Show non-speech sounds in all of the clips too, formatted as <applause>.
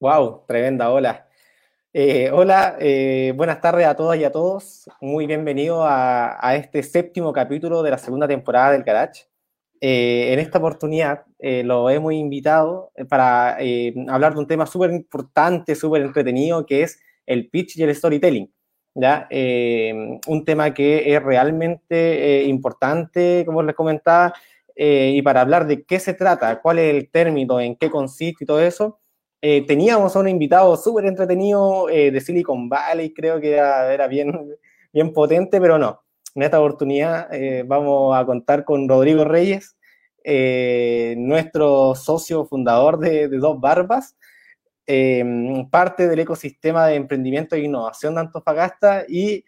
Wow, tremenda ola. Eh, hola, eh, buenas tardes a todas y a todos. Muy bienvenido a, este séptimo capítulo de la segunda temporada del Garage. Eh, en esta oportunidad lo hemos invitado para hablar de un tema súper importante, súper entretenido, que es el pitch y el storytelling. ¿ya? un tema que es realmente importante, como les comentaba, y para hablar de qué se trata, cuál es el término, en qué consiste y todo eso, eh, teníamos a un invitado súper entretenido eh, de Silicon Valley, creo que era, bien, <laughs> bien potente, pero no. En esta oportunidad eh, vamos a contar con Rodrigo Reyes, nuestro socio fundador de, Dos Barbas, parte del ecosistema de emprendimiento e innovación de Antofagasta y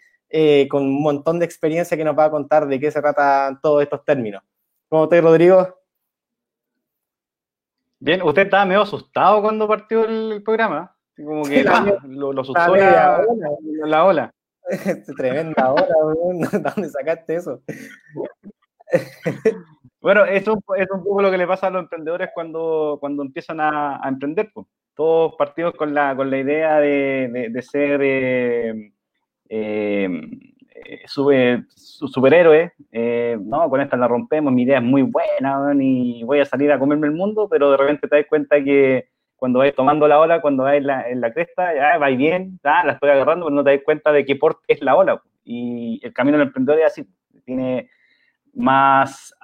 con un montón de experiencia que nos va a contar de qué se trata todos estos términos. ¿Cómo estás, Rodrigo? Bien, usted estaba medio asustado cuando partió el, programa. Como que lo, asustó la, la, ola. <laughs> Tremenda ola, <laughs> ¿dónde sacaste eso? <laughs> bueno, eso es un poco lo que le pasa a los emprendedores cuando, cuando empiezan a, emprender. Todos partidos con la, con la idea de, ser eh, eh, eh, sube, su superhéroe, eh, no, con esta la rompemos, mi idea es muy buena y voy a salir a comerme el mundo, pero de repente te das cuenta que cuando vais tomando la ola, cuando vais en la, en la cresta, ya vais bien, la estoy agarrando, pero no te das cuenta de qué porte es la ola. Y el camino del emprendedor es así, tiene más,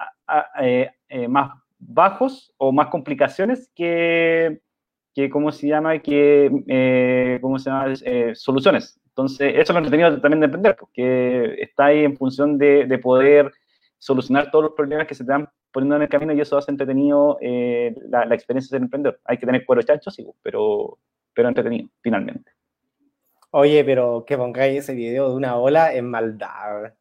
eh, más bajos o más complicaciones que, que ¿cómo se llama? Que, ¿cómo se llama? soluciones. Entonces, eso es lo entretenido también de emprender, porque está ahí en función de, poder solucionar todos los problemas que se te van poniendo en el camino y eso hace entretenido eh, la, experiencia de ser emprendedor. Hay que tener cuero chancho, sí, pero, pero entretenido, finalmente. Oye, pero que pongáis ese video de una ola en maldad.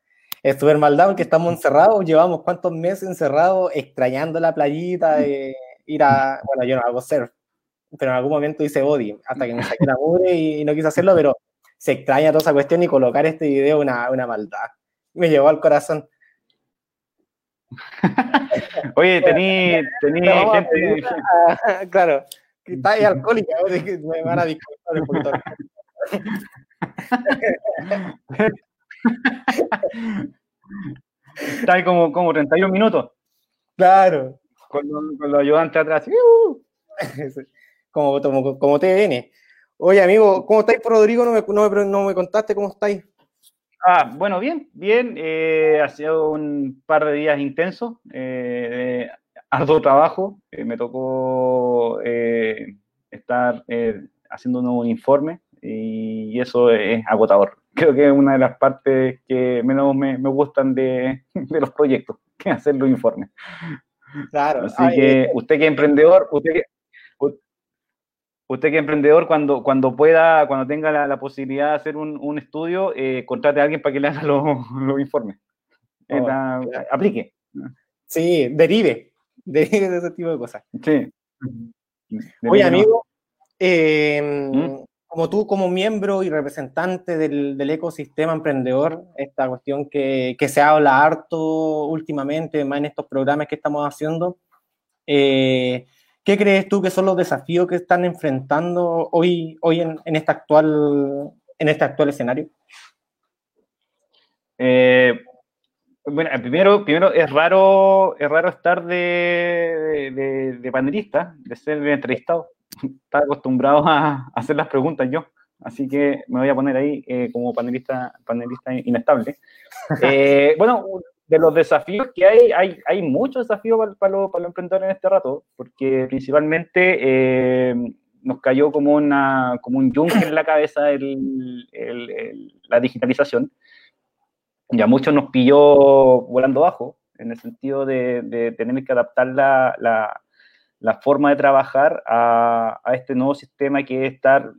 Es súper maldad porque estamos encerrados, llevamos cuántos meses encerrados, extrañando la playita, de ir a, bueno, yo no hago surf, pero en algún momento hice body, hasta que me saqué la mugre y no quise hacerlo, pero se extraña toda esa cuestión y colocar este video una, una maldad. Me llevó al corazón. <laughs> Oye, tení, tení gente. <laughs> claro, que está ahí alcohólica, me van a disculpar un poquito. <laughs> Está ahí como, como 31 minutos. Claro. Con, con los ayudantes atrás. como, como, como TVN. Oye, amigo, ¿cómo estáis, Rodrigo? No me, no me, contaste cómo estáis. Ah, bueno, bien, bien. Eh, ha sido un par de días intensos, eh, arduo trabajo. Eh, me tocó eh, estar haciendo un nuevo informe y eso es agotador. Creo que es una de las partes que menos me, gustan <laughs> de, los proyectos, que hacer los informes. Claro. Así que usted que es emprendedor, usted que, usted que emprendedor, cuando, cuando pueda, cuando tenga la, posibilidad de hacer un, estudio, eh, contrate a alguien para que le haga los, <laughs> informes. Oh, aplique. Sí, derive. <laughs> Derive de ese tipo de cosas. Sí. Oye, amigo, em, ¿Mm? como tú, como miembro y representante del, ecosistema emprendedor, esta cuestión que, que, se habla harto últimamente, más en estos programas que estamos haciendo, eh, ¿Qué crees tú que son los desafíos que están enfrentando hoy, hoy en, en, este actual, en este actual escenario? Eh, bueno, primero, primero es raro, es raro estar de, de, panelista, de ser entrevistado. <laughs> Estaba acostumbrado a, hacer las preguntas yo, así que me voy a poner ahí eh, como panelista, panelista inestable. <laughs> Eh, bueno, de los desafíos que hay, hay, hay muchos desafíos para, los, emprendedores en este rato, porque principalmente eh, nos cayó como, una, como un yunque en la cabeza el, la digitalización. Ya muchos nos pilló volando bajo, en el sentido de, tener que adaptar la, la, la forma de trabajar a, a, este nuevo sistema que es estar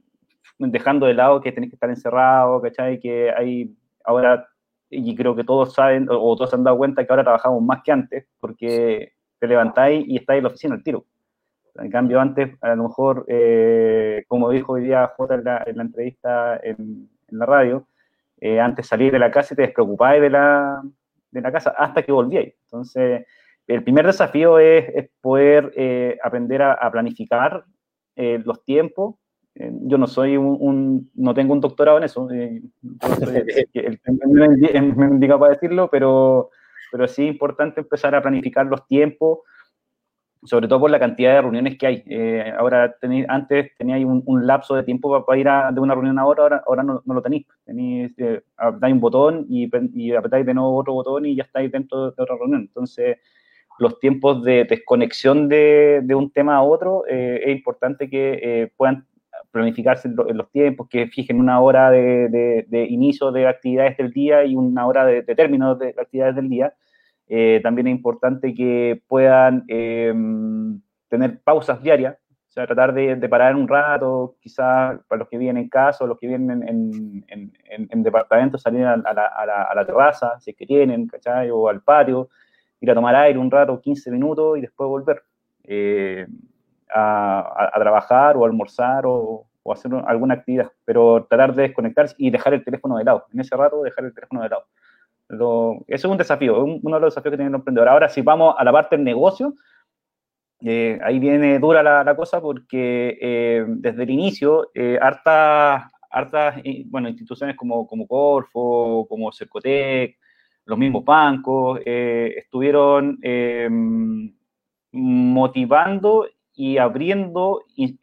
dejando de lado que tenés que estar encerrado, ¿cachai? Que hay ahora y creo que todos saben o, todos se han dado cuenta que ahora trabajamos más que antes porque te levantáis y estáis en la oficina al tiro. En cambio, antes, a lo mejor, eh, como dijo hoy día J en la, entrevista en, la radio, eh, antes salir de la casa y te despreocupáis de la, de la casa hasta que volvíais. Entonces, el primer desafío es, poder eh, aprender a, planificar los tiempos Eh, yo no soy un, no tengo un doctorado en eso, eh, <laughs> el, me indica para decirlo, pero, pero sí es importante empezar a planificar los tiempos, sobre todo por la cantidad de reuniones que hay. Eh, ahora, tenéis, antes teníais un, un, lapso de tiempo para, ir a, de una reunión a otra, ahora, ahora no, no lo tenéis. Tenéis, eh, apretáis un botón y, y, apretáis de nuevo otro botón y ya estáis dentro de otra reunión. Entonces, los tiempos de desconexión de, de un tema a otro, eh, es importante que eh, puedan planificarse los tiempos, que fijen una hora de, inicio de actividades del día y una hora de, término de actividades del día eh, también es importante que puedan em, tener pausas diarias, o sea, tratar de, parar un rato, quizás para los que viven en casa o los que viven en, en, en, departamentos, salir a, la, a, la, terraza, si es que tienen, ¿cachai? O al patio, ir a tomar aire un rato, 15 minutos y después volver eh, a, a, trabajar o almorzar o, o, hacer alguna actividad, pero tratar de desconectarse y dejar el teléfono de lado. En ese rato, dejar el teléfono de lado eso es un desafío, uno de los desafíos que tiene el emprendedor. Ahora, si vamos a la parte del negocio, eh, ahí viene dura la, cosa porque eh, desde el inicio, eh, hartas, bueno, instituciones como, como Corfo, como Cercotec, los mismos bancos, estuvieron motivando y abriendo líneas,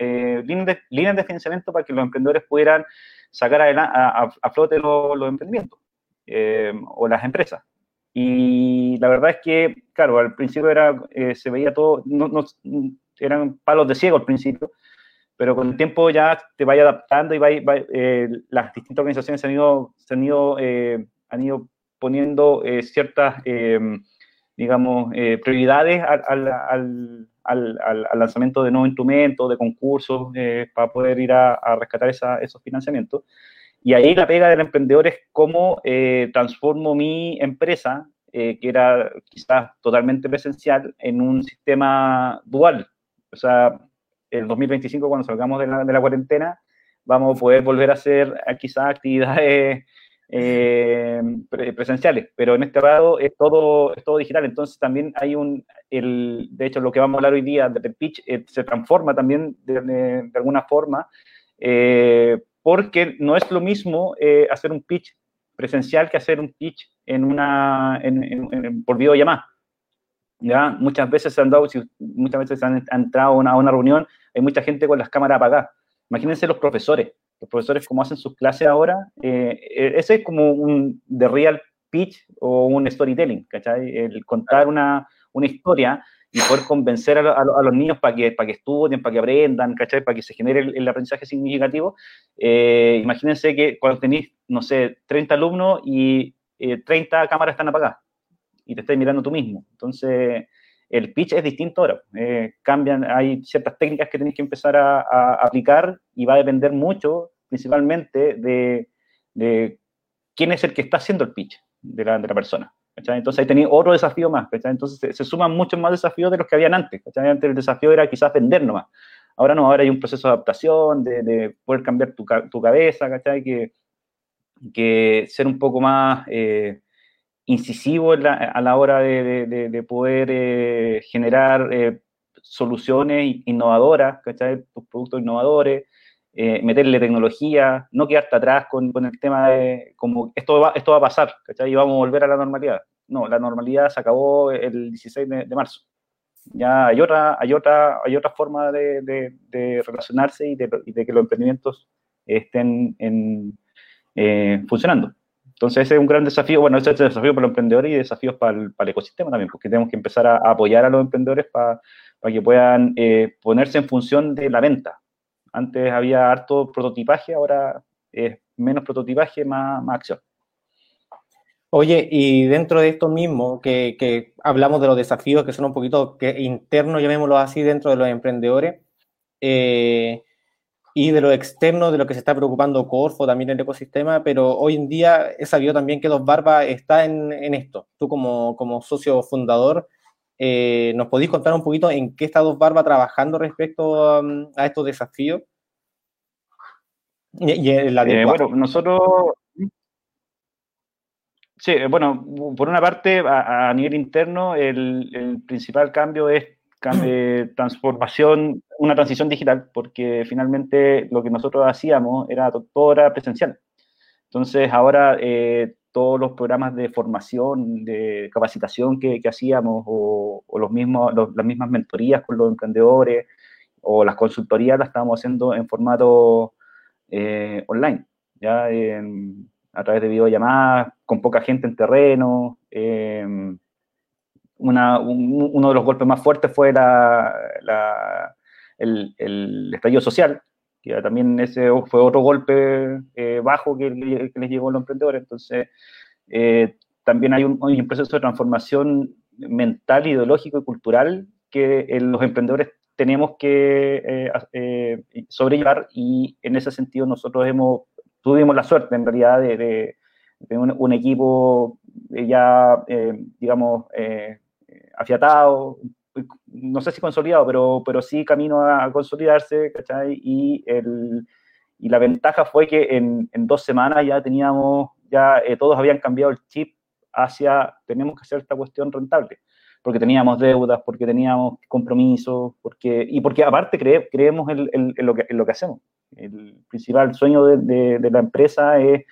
de, líneas, de, financiamiento para que los emprendedores pudieran sacar a, a, flote los, los emprendimientos. Eh, o las empresas. Y la verdad es que, claro, al principio era, eh, se veía todo, no, no, eran palos de ciego al principio, pero con el tiempo ya te vaya adaptando y va, eh, las distintas organizaciones han ido, se han ido, han ido poniendo ciertas, digamos, prioridades al, al, al, lanzamiento de nuevos instrumentos, de concursos, para poder ir a, a rescatar esa, esos financiamientos. Y ahí la pega del emprendedor es cómo eh, transformo mi empresa, eh, que era quizás totalmente presencial, en un sistema dual. O sea, el 2025, cuando salgamos de la, de la cuarentena, vamos a poder volver a hacer eh, quizás actividades presenciales, pero en este lado es todo, es todo digital, entonces también hay un, el, de hecho lo que vamos a hablar hoy día del pitch se transforma también de, de, alguna forma porque no es lo mismo eh, hacer un pitch presencial que hacer un pitch en una, en, en, por videollamada. ¿ya? Muchas veces se han dado, muchas veces han, entrado a una, a una, reunión, hay mucha gente con las cámaras apagadas. Imagínense los profesores, los profesores como hacen sus clases ahora, eh, eh, ese es como un de real pitch o un storytelling, ¿cachai? El contar una, una historia y poder convencer a, los niños para que, para que estudien, para que aprendan, ¿cachai? Para que se genere el, aprendizaje significativo. Eh, imagínense que cuando tenéis, no sé, 30 alumnos y 30 eh, cámaras están apagadas y te estás mirando tú mismo. Entonces, el pitch es distinto ahora. Eh, cambian, hay ciertas técnicas que tenéis que empezar a, aplicar y va a depender mucho, principalmente, de, quién es el que está haciendo el pitch de la, de la persona. Entonces ahí tenía otro desafío más, Entonces se, suman muchos más desafíos de los que habían antes, Antes el desafío era quizás vender nomás. Ahora no, ahora hay un proceso de adaptación, de, poder cambiar tu, tu cabeza, ¿cachai? Que, que ser un poco más eh, incisivo a la hora de, de poder eh, generar eh, soluciones innovadoras, ¿cachai? Tus productos innovadores, eh, meterle tecnología, no quedarte atrás con, el tema de como esto va, esto va a pasar, ¿cachai? Y vamos a volver a la normalidad. No, la normalidad se acabó el 16 de, marzo. Ya hay otra, hay otra, hay otra forma de, relacionarse y, de, que los emprendimientos estén en, funcionando. Entonces ese es un gran desafío, bueno, ese es el desafío para los emprendedores y desafíos para el, para el ecosistema también, porque tenemos que empezar a, apoyar a los emprendedores para, que puedan eh, ponerse en función de la venta, antes había harto prototipaje, ahora es menos prototipaje, más, más acción. Oye, y dentro de esto mismo, que, hablamos de los desafíos que son un poquito internos, llamémoslo así, dentro de los emprendedores, eh, y de lo externo, de lo que se está preocupando Corfo, también el ecosistema, pero hoy en día he sabido también que Dos Barbas está en, en esto. Tú como, como socio fundador, eh, ¿Nos podéis contar un poquito en qué está Dos Barba trabajando respecto um, a estos desafíos? Y, eh, bueno, nosotros. Sí, bueno, por una parte, a, nivel interno, el, principal cambio es transformación, una transición digital, porque finalmente lo que nosotros hacíamos era todo era presencial. Entonces ahora eh, todos los programas de formación, de capacitación que, hacíamos, o, los mismos, las mismas mentorías con los emprendedores, o las consultorías las estábamos haciendo en formato eh, online, ya a través de videollamadas, con poca gente en terreno. Uno de los golpes más fuertes fue el, estallido social, que también ese fue otro golpe eh, bajo que, les llegó a los emprendedores. Entonces, eh, también hay un, proceso de transformación mental, ideológico y cultural que los emprendedores tenemos que eh, sobrellevar y en ese sentido nosotros hemos, tuvimos la suerte en realidad de, de, un, equipo ya, digamos, afiatado, no sé si consolidado, pero, pero sí camino a, consolidarse, ¿cachai? Y, el, y la ventaja fue que en, en dos semanas ya teníamos, ya eh, todos habían cambiado el chip hacia, tenemos que hacer esta cuestión rentable, porque teníamos deudas, porque teníamos compromisos, porque, y porque aparte creemos en, lo que, en lo que hacemos. El principal sueño de, de, la empresa es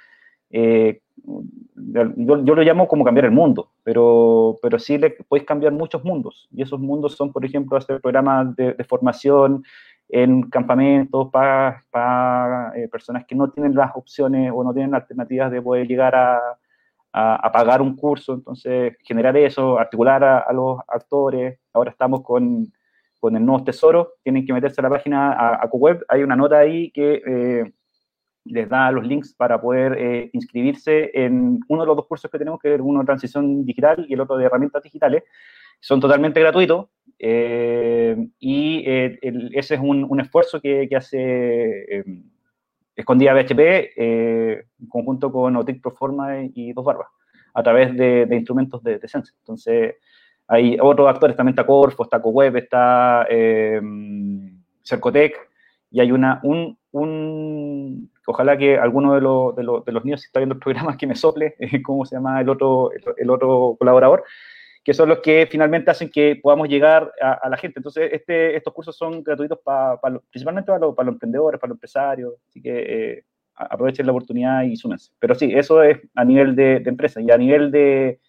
eh, yo, lo llamo como cambiar el mundo, pero, pero sí le puedes cambiar muchos mundos. Y esos mundos son, por ejemplo, hacer programas de, formación en campamentos para, eh, personas que no tienen las opciones o no tienen alternativas de poder llegar a, a, pagar un curso. Entonces, generar eso, articular a, los actores. Ahora estamos con, con, el nuevo tesoro. Tienen que meterse a la página a, a web Hay una nota ahí que... Eh, les da los links para poder eh, inscribirse en uno de los dos cursos que tenemos, que es uno de transición digital y el otro de herramientas digitales. Son totalmente gratuitos eh, y eh, ese es un, esfuerzo que, hace Escondida BHP en conjunto con Otic Proforma y Dos Barbas a través de, instrumentos de, de, Sense. Entonces, hay otros actores, también está Corfo, está CoWeb, está Cercotec, y hay una, un, un, ojalá que alguno de, los, de, los, de los niños, si está viendo el programa, que me sople, <laughs> cómo se llama el otro, el, otro colaborador, que son los que finalmente hacen que podamos llegar a, la gente. Entonces, este, estos cursos son gratuitos para, principalmente para, los, emprendedores, para los empresarios, así que eh, aprovechen la oportunidad y súmense. Pero sí, eso es a nivel de, empresa y a nivel de,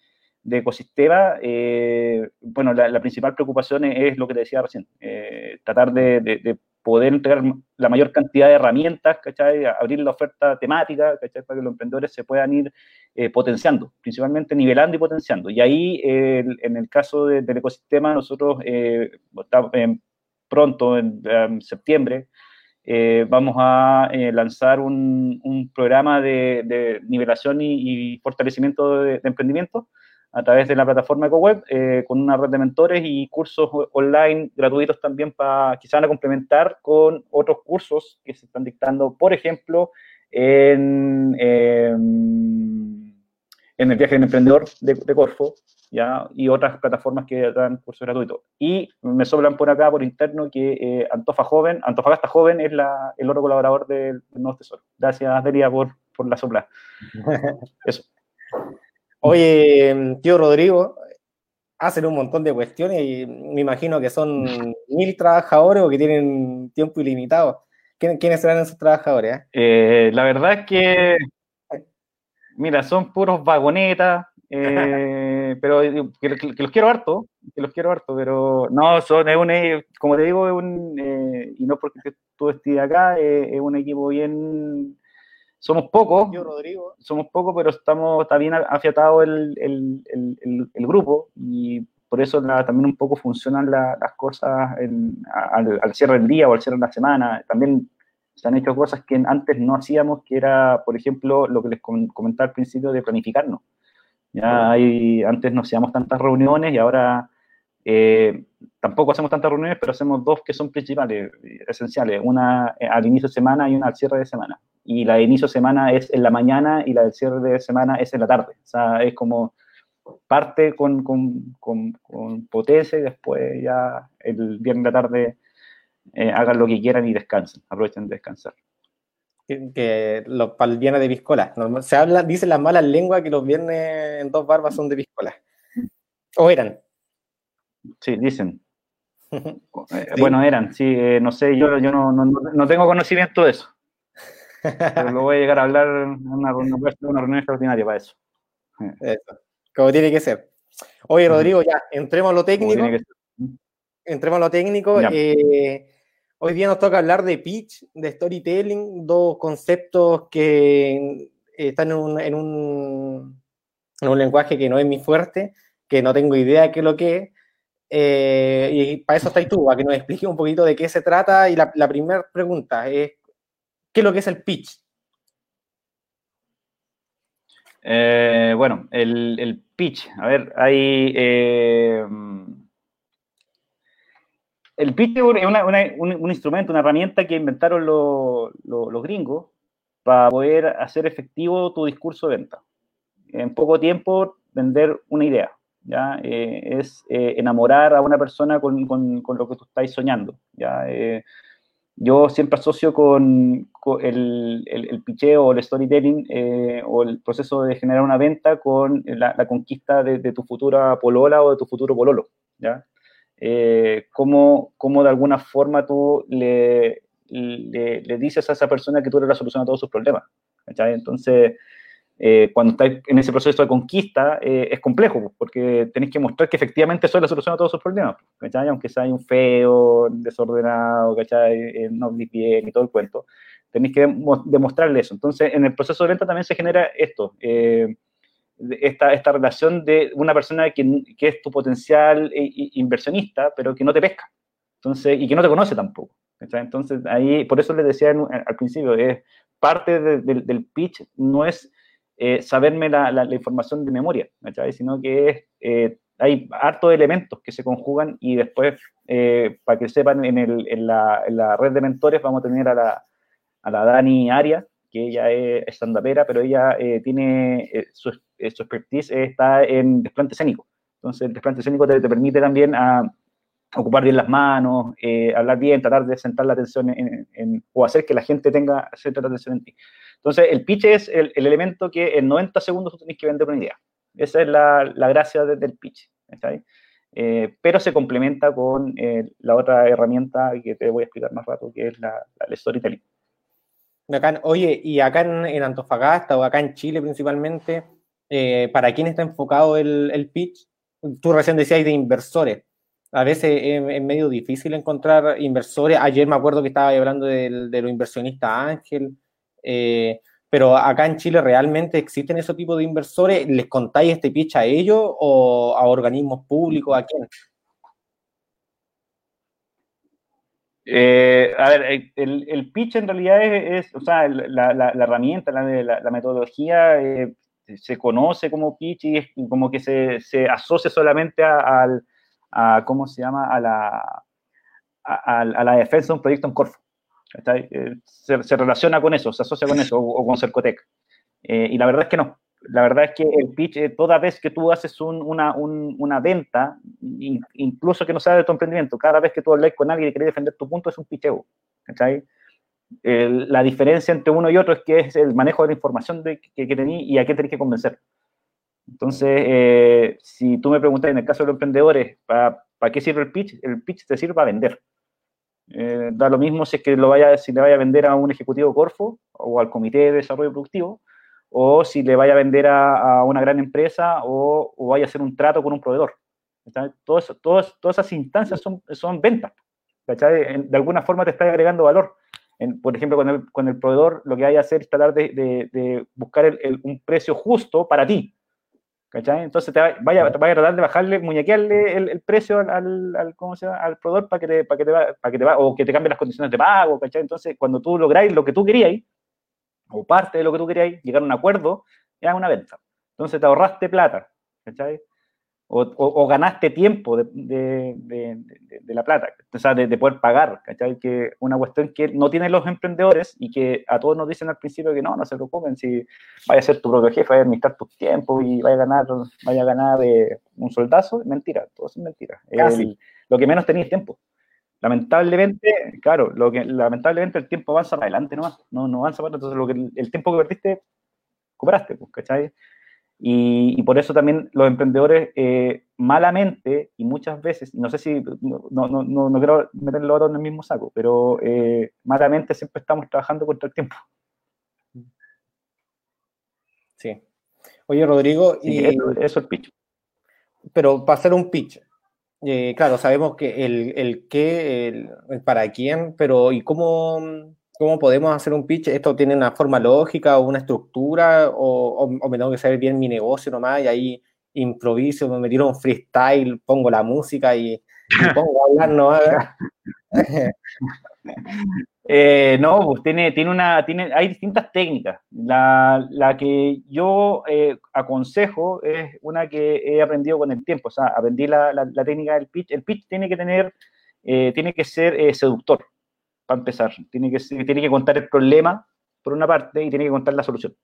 ecosistema, eh, bueno, la, principal preocupación es, lo que te decía recién, eh, tratar de, poder entregar la mayor cantidad de herramientas, ¿cachai? Abrir la oferta temática, ¿cachai? Para que los emprendedores se puedan ir eh, potenciando, principalmente nivelando y potenciando. Y ahí, en el caso del ecosistema, nosotros eh, pronto, en, septiembre, eh, vamos a lanzar un, programa de, nivelación y, fortalecimiento de, de emprendimiento a través de la plataforma EcoWeb, eh, con una red de mentores y cursos online gratuitos también para se van a complementar con otros cursos que se están dictando, por ejemplo, en, em, en el viaje del emprendedor de, Corfo, ¿ya? y otras plataformas que dan cursos gratuitos. Y me sobran por acá, por interno, que eh, Antofa Joven, Antofagasta Joven es la, el otro colaborador del, Nuevo Tesoro. Gracias, Delia, por, por la sopla. <laughs> Eso. Oye, tío Rodrigo, hacen un montón de cuestiones y me imagino que son <laughs> mil trabajadores o que tienen tiempo ilimitado. ¿Quiénes serán esos trabajadores? Eh? Eh, la verdad es que, mira, son puros vagonetas, eh, <laughs> pero que, los quiero harto, que los quiero harto, pero no, son, es un, como te digo, es un, y no porque tú estés acá, es un equipo bien somos pocos, Yo, Rodrigo. somos pocos, pero estamos, está bien afiatado el, el, el, grupo y por eso también un poco funcionan las cosas al, cierre del día o al cierre de la semana. También se han hecho cosas que antes no hacíamos, que era, por ejemplo, lo que les comentaba al principio de planificarnos. Ya hay, antes no hacíamos tantas reuniones y ahora eh, tampoco hacemos tantas reuniones, pero hacemos dos que son principales, esenciales, una eh, al inicio de semana y una al cierre de semana. Y la de inicio de semana es en la mañana y la del cierre de semana es en la tarde. O sea, es como parte con, con, con, potencia y después ya el viernes de la tarde eh, hagan lo que quieran y descansen, aprovechen de descansar. Que, los para el viernes de piscola. Se habla, dicen las malas lenguas que los viernes en dos barbas son de piscola. O eran. Sí, dicen. <laughs> Bueno, eran, sí, no sé, yo, yo no, no, no, tengo conocimiento de eso. Pero lo voy a llegar a hablar en una, una, una reunión extraordinaria para eso. Eso, como tiene que ser. Oye, Rodrigo, ya, entremos a lo técnico. Entremos a lo técnico. Eh, hoy día nos toca hablar de pitch, de storytelling, dos conceptos que están en un, en un, en un lenguaje que no es mi fuerte, que no tengo idea de qué es lo que es. Eh, y para eso estáis tú, para que nos expliques un poquito de qué se trata. Y la, la primera pregunta es, ¿qué es lo que es el pitch? Eh, bueno, el, pitch. A ver, hay. Eh, el pitch es un, instrumento, una herramienta que inventaron los gringos para poder hacer efectivo tu discurso de venta. En poco tiempo, vender una idea. ¿ya? Eh, es enamorar a una persona con, lo que tú estás soñando. ¿ya? Yo siempre asocio con, el, el, picheo o el storytelling eh, o el proceso de generar una venta con la, conquista de, tu futura polola o de tu futuro pololo, ¿ya? Eh, cómo, de alguna forma tú le, le, dices a esa persona que tú eres la solución a todos sus problemas, Entonces, eh, cuando estáis en ese proceso de conquista, eh, es complejo, porque tenéis que mostrar que efectivamente soy la solución a todos sus problemas, ¿cachai? Aunque sea un feo, desordenado, ¿cachai? Eh, no bien y todo el cuento, tenéis que demostrarle eso. Entonces, en el proceso de venta también se genera esto, esta, esta relación de una persona que, que es tu potencial inversionista, pero que no te pesca, entonces, y que no te conoce tampoco. Entonces, ahí, por eso les decía al principio, es parte del pitch no es eh, saberme la, la, información de memoria, sino que eh, hay hartos elementos que se conjugan y después, eh, para que sepan, en, el, en, la, en, la, red de mentores vamos a tener a la, a la Dani Aria, que ella es estandapera, pero ella tiene su, su, expertise está en desplante escénico. Entonces, el desplante escénico te, te permite también a, ocupar bien las manos, hablar bien, tratar de sentar la atención en, en, o hacer que la gente tenga centrar la atención en ti. Entonces, el pitch es el, elemento que en 90 segundos tú tenés que vender una idea. Esa es la, gracia del pitch. Eh, pero se complementa con eh, la otra herramienta que te voy a explicar más rato, que es la, la storytelling. oye, y acá en, Antofagasta o acá en Chile principalmente, eh, ¿para quién está enfocado el, pitch? Tú recién decías de inversores. A veces es, medio difícil encontrar inversores. Ayer me acuerdo que estaba hablando de, de los inversionistas Ángel. Eh, pero acá en Chile realmente existen ese tipo de inversores. ¿Les contáis este pitch a ellos o a organismos públicos? ¿A quién? Eh, a ver, el, pitch en realidad es, o sea, la, herramienta, la, metodología eh, se conoce como pitch y es como que se, asocia solamente a, ¿cómo se llama? La, a la defensa de un proyecto en Corfo. Eh, se, relaciona con eso, se asocia con eso, o, con Cercotec. Eh, y la verdad es que no. La verdad es que el pitch, eh, toda vez que tú haces una, una, venta, incluso que no sea de tu emprendimiento, cada vez que tú hablas con alguien y quieres defender tu punto, es un pitcheo. la diferencia entre uno y otro es que es el manejo de la información de, que, que y a qué tenés que convencer. Entonces, si tú me preguntas en el caso de los emprendedores, ¿para, ¿para qué sirve el pitch? El pitch te sirve para vender. Eh, da lo mismo si es que lo vaya, si le vaya a vender a un ejecutivo Corfo o al comité de desarrollo productivo, o si le vaya a vender a, una gran empresa o, vaya a hacer un trato con un proveedor. Todo eso, todas esas instancias son, son ventas. De alguna forma te está agregando valor. por ejemplo, con el, con el, proveedor lo que hay que hacer es tratar de, buscar un precio justo para ti. Entonces te vaya, a tratar de bajarle, muñequearle el, precio al, al, ¿cómo se llama? al proveedor para que te, para que te, para que te va, o que te cambie las condiciones de pago, ¿cachai? Entonces, cuando tú lográis lo que tú querías, o parte de lo que tú querías, llegar a un acuerdo, ya es una venta. Entonces te ahorraste plata, ¿cachai? O, ganaste tiempo de, la plata, o sea, de, poder pagar, ¿cachai? Que una cuestión que no tienen los emprendedores y que a todos nos dicen al principio que no, no se preocupen, si vaya a ser tu propio jefe, vaya a administrar tus tiempos y vaya a ganar, vaya a ganar eh, un soldazo, mentira, todo es mentira. lo que menos tenéis tiempo. Lamentablemente, claro, lo que, lamentablemente el tiempo avanza para adelante nomás, no, no avanza para entonces lo que, el tiempo que perdiste, cobraste, pues, ¿cachai? Y, por eso también los emprendedores eh, malamente y muchas veces, no sé si, no, no, no, no quiero meterlo todo en el mismo saco, pero eh, malamente siempre estamos trabajando contra el tiempo. Sí. Oye, Rodrigo, y, eso, es el pitch. Pero para hacer un pitch, eh, claro, sabemos que el, el qué, el, para quién, pero ¿y cómo, cómo podemos hacer un pitch? ¿Esto tiene una forma lógica o una estructura? ¿O, me tengo que saber bien mi negocio nomás y ahí improviso, me tiro un freestyle, pongo la música y, pongo a hablar nomás? <laughs> Eh, no, pues tiene, tiene una, tiene, hay distintas técnicas. La, la que yo eh, aconsejo es una que he aprendido con el tiempo. O sea, aprendí la, la, técnica del pitch. El pitch tiene que tener, eh, tiene que ser seductor, para empezar. Tiene que, tiene que contar el problema, por una parte, y tiene que contar la solución.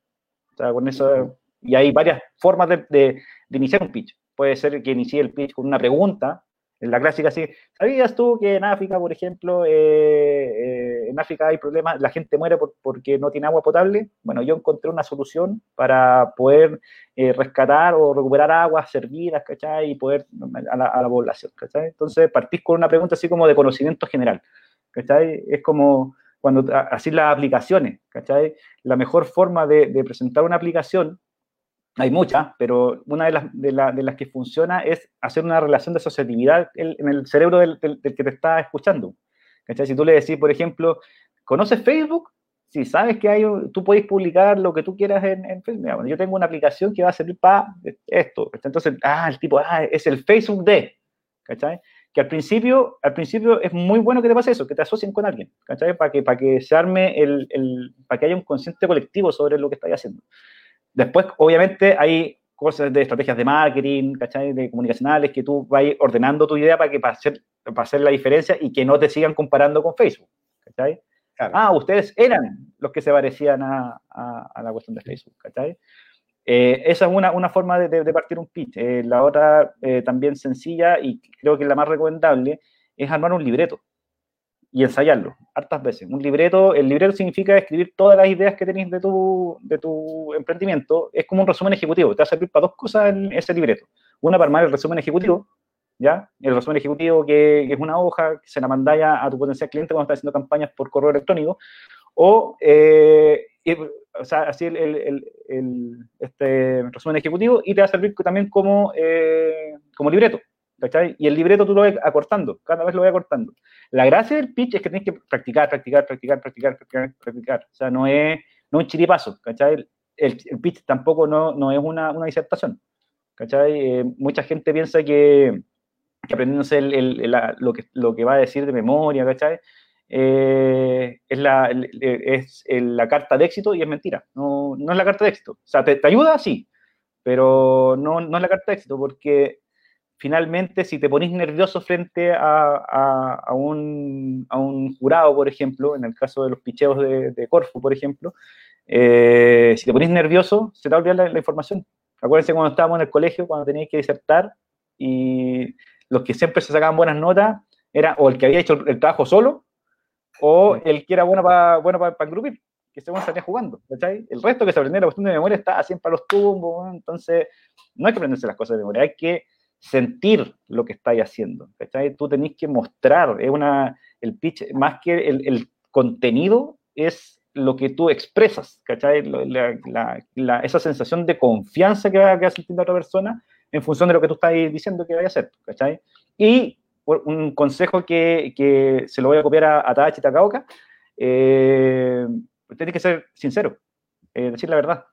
O sea, con eso, y hay varias formas de, de, de iniciar un pitch. Puede ser que inicie el pitch con una pregunta, en la clásica sí, ¿sabías tú que en África, por ejemplo, eh, eh, en África hay problemas, la gente muere porque no tiene agua potable? Bueno, yo encontré una solución para poder eh, rescatar o recuperar aguas servidas, ¿cachai? Y poder a la, población, ¿cachai? Entonces partís con una pregunta así como de conocimiento general, ¿cachai? Es como cuando así las aplicaciones, ¿cachai? La mejor forma de, de presentar una aplicación hay muchas, pero una de las, de, las que funciona es hacer una relación de asociatividad en el cerebro del, que te está escuchando. Si tú le decís, por ejemplo, ¿conoces Facebook? Si sabes que hay, tú puedes publicar lo que tú quieras en, Facebook. yo tengo una aplicación que va a servir para esto. Entonces, ah, el tipo, ah, es el Facebook de, ¿cachai? Que al principio, al principio es muy bueno que te pase eso, que te asocien con alguien, ¿cachai? Para que, para que se arme el, el, para que haya un consciente colectivo sobre lo que estás haciendo. Después, obviamente, hay cosas de estrategias de marketing, ¿cachai? De comunicacionales, que tú vas ordenando tu idea para que para hacer, para hacer la diferencia y que no te sigan comparando con Facebook, ¿cachai? Ah, ustedes eran los que se parecían a, a, la cuestión de Facebook, ¿cachai? Eh, esa es una, una forma de, de, partir un pitch. Eh, la otra, eh, también sencilla y creo que la más recomendable, es armar un libreto y ensayarlo hartas veces. Un libreto, el libreto significa escribir todas las ideas que tenéis de tu, de tu emprendimiento. Es como un resumen ejecutivo. Te va a servir para dos cosas en ese libreto. Una para armar el resumen ejecutivo, ¿ya? El resumen ejecutivo que, es una hoja que se la mandáis a, tu potencial cliente cuando estás haciendo campañas por correo electrónico. O, eh, o sea, así el, el, el, este resumen ejecutivo y te va a servir también como, eh, como libreto. Y el libreto tú lo vas acortando, cada vez lo vas acortando. La gracia del pitch es que tienes que practicar, practicar, practicar, practicar, practicar, practicar. O sea, no es, no un chiripazo, ¿cachai? El, el, pitch tampoco no, no es una, una disertación, ¿cachai? Eh, mucha gente piensa que, que aprendiéndose el, el, lo, que, lo que va a decir de memoria, ¿cachai? Eh, es, la, es la carta de éxito y es mentira. No, no es la carta de éxito. O sea, te, te ayuda, sí, pero no, no es la carta de éxito porque finalmente, si te pones nervioso frente a, un, jurado, por ejemplo, en el caso de los picheos de, Corfu, por ejemplo, eh, si te pones nervioso, se te va a olvidar la, información. Acuérdense cuando estábamos en el colegio, cuando tenías que disertar, y los que siempre se sacaban buenas notas era o el que había hecho el, trabajo solo, o el que era bueno para bueno para engrupir, que según salía jugando, El resto que se aprendía la cuestión de memoria está siempre a los tumbos, entonces no hay que aprenderse las cosas de memoria, hay que sentir lo que estáis haciendo. ¿cachai? Tú tenéis que mostrar, es una, el pitch, más que el, el contenido, es lo que tú expresas, ¿cachai? La, la, esa sensación de confianza que va, a sentir la otra persona en función de lo que tú estás diciendo que vaya a hacer, ¿cachai? Y un consejo que, que se lo voy a copiar a, a Tadachi Takaoka, eh, tienes que ser sincero, eh, decir la verdad,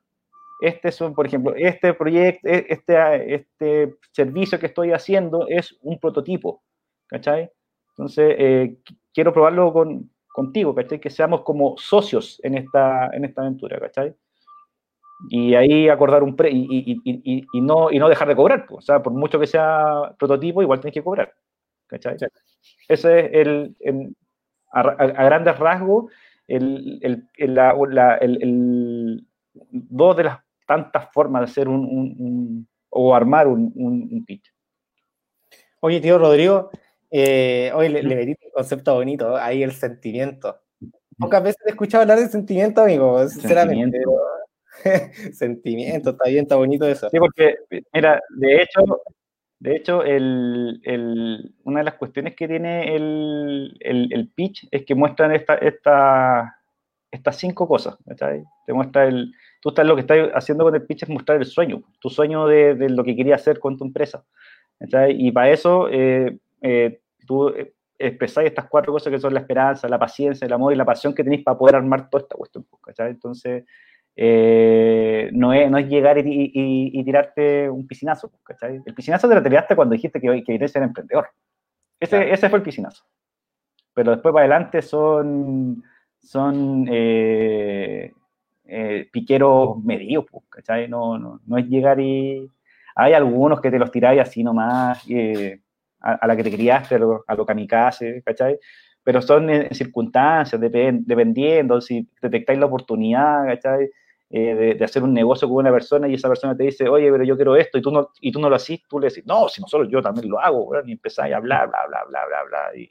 este es un, por ejemplo, este proyecto, e, este, este servicio que estoy haciendo es un prototipo, ¿cachai? Entonces, eh, quiero probarlo con, contigo, ¿cachai? Que seamos como socios en esta, en esta aventura, ¿cachai? Y ahí acordar un pre y, y, y, no, y no dejar de cobrar, pues, o sea, por mucho que sea prototipo, igual tienes que cobrar, ¿cachai? Ese es el, a, grandes rasgos, el, el, la, el, dos de las tantas formas de hacer un, o armar un, pitch. Oye, tío Rodrigo, eh, hoy le, metí un concepto bonito, ahí el sentimiento. Pocas veces he escuchado hablar de sentimiento, amigo, sinceramente. Sentimiento, <laughs> está bien, está bonito eso. Sí, porque, mira, de hecho, de hecho, una de las cuestiones que tiene el, pitch es que muestran esta, esta, estas cinco cosas. Te muestra. Tú estás lo que estás haciendo con el pitch es mostrar el sueño, tu sueño de, lo que querías hacer con tu empresa. Y para eso eh, eh, tú expresáis estas cuatro cosas que son la esperanza, la paciencia, el amor y la pasión que tenéis para poder armar toda esta cuestión. Entonces, no, es, no es llegar y, y, tirarte un piscinazo. El piscinazo te lo tiraste cuando dijiste que, que querías ser emprendedor. Ese, ese fue el piscinazo. Pero después para adelante son son eh, eh, piqueros medios, pues, ¿cachai? No, no, no, es llegar y... Hay algunos que te los tiráis así nomás, eh, a, la que te criaste, a lo, a lo kamikaze, ¿cachai? Pero son en, circunstancias, dependiendo, si detectáis la oportunidad, ¿cachai? de, de, hacer un negocio con una persona y esa persona te dice, oye, pero yo quiero esto, y tú no, y tú no lo haces, tú le decís, no, si no solo yo también lo hago, y empezáis a hablar, bla, bla, bla, bla, bla, y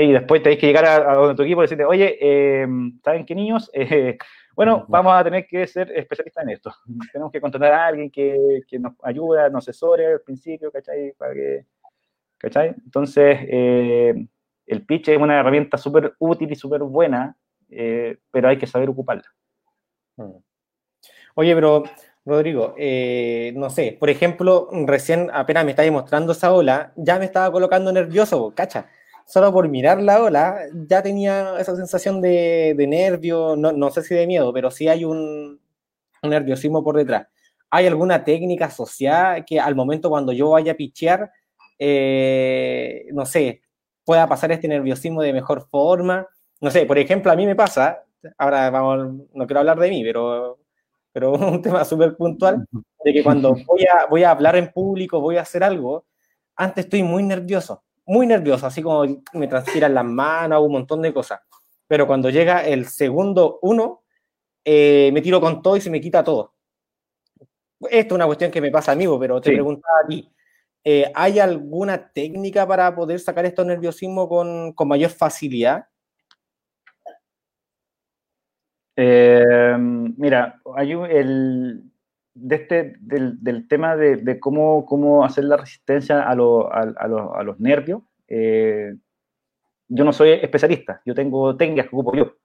y después tenéis que llegar a, tu equipo y decirle, oye, eh, ¿saben qué niños? <laughs> Eh, bueno, vamos a tener que ser especialistas en esto. <laughs> Tenemos que contratar a alguien que, que nos ayude, nos asesore al principio, ¿cachai? Para que, ¿cachai? Entonces, eh, el pitch es una herramienta súper útil y súper buena, pero hay que saber ocuparla. Mm. Oye, pero Rodrigo, no sé, por ejemplo, recién apenas me estáis mostrando esa ola, ya me estaba colocando nervioso, cacha solo por mirar la ola, ya tenía esa sensación de, nervio, no, sé si de miedo, pero sí hay un, nerviosismo por detrás. ¿Hay alguna técnica asociada que al momento cuando yo vaya a pichear, eh, no sé, pueda pasar este nerviosismo de mejor forma? No sé, por ejemplo, a mí me pasa, ahora vamos, no quiero hablar de mí, pero, pero <laughs> un tema súper puntual, de que cuando voy a, voy a hablar en público, voy a hacer algo, antes estoy muy nervioso muy nervioso, así como me transpiran las manos, un montón de cosas. Pero cuando llega el segundo uno, eh, me tiro con todo y se me quita todo. Esto es una cuestión que me pasa a mí, pero te preguntaba a ti. Eh, ¿Hay alguna técnica para poder sacar estos nerviosismos con, con mayor facilidad? Eh, mira, hay el, de este, del, del tema de, de, cómo, cómo hacer la resistencia a, lo, a, a, a los nervios, eh, yo no soy especialista, yo tengo técnicas que ocupo yo,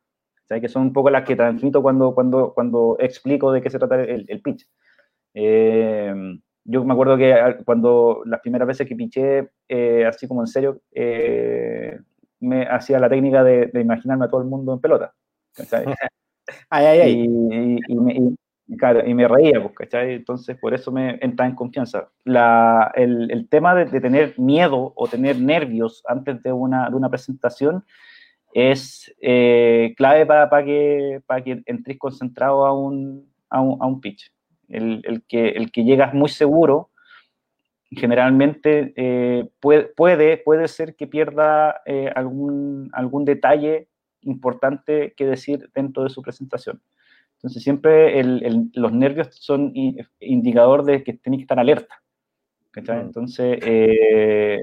¿sabes? que son un poco las que transmito cuando, cuando, cuando explico de qué se trata el, el pitch. Eh, yo me acuerdo que cuando las primeras veces que pitché, eh, así como en serio, me hacía la técnica de, de, imaginarme a todo el mundo en pelota. <laughs> ay, ay, ay. Y, y, y, Claro, y me reía, pues, ¿cachai? Entonces, por eso me entra en confianza. La, el, el, tema de, de, tener miedo o tener nervios antes de una, de una presentación es eh, clave para, para, que, para que entres concentrado a un, a un, a un pitch. El, el, que, el que llegas muy seguro, generalmente eh, puede, puede, puede, ser que pierda eh, algún, algún detalle importante que decir dentro de su presentación. Entonces siempre el, el, los nervios son indicador de que tenéis que estar alerta. ¿cachai? Mm. Entonces, eh,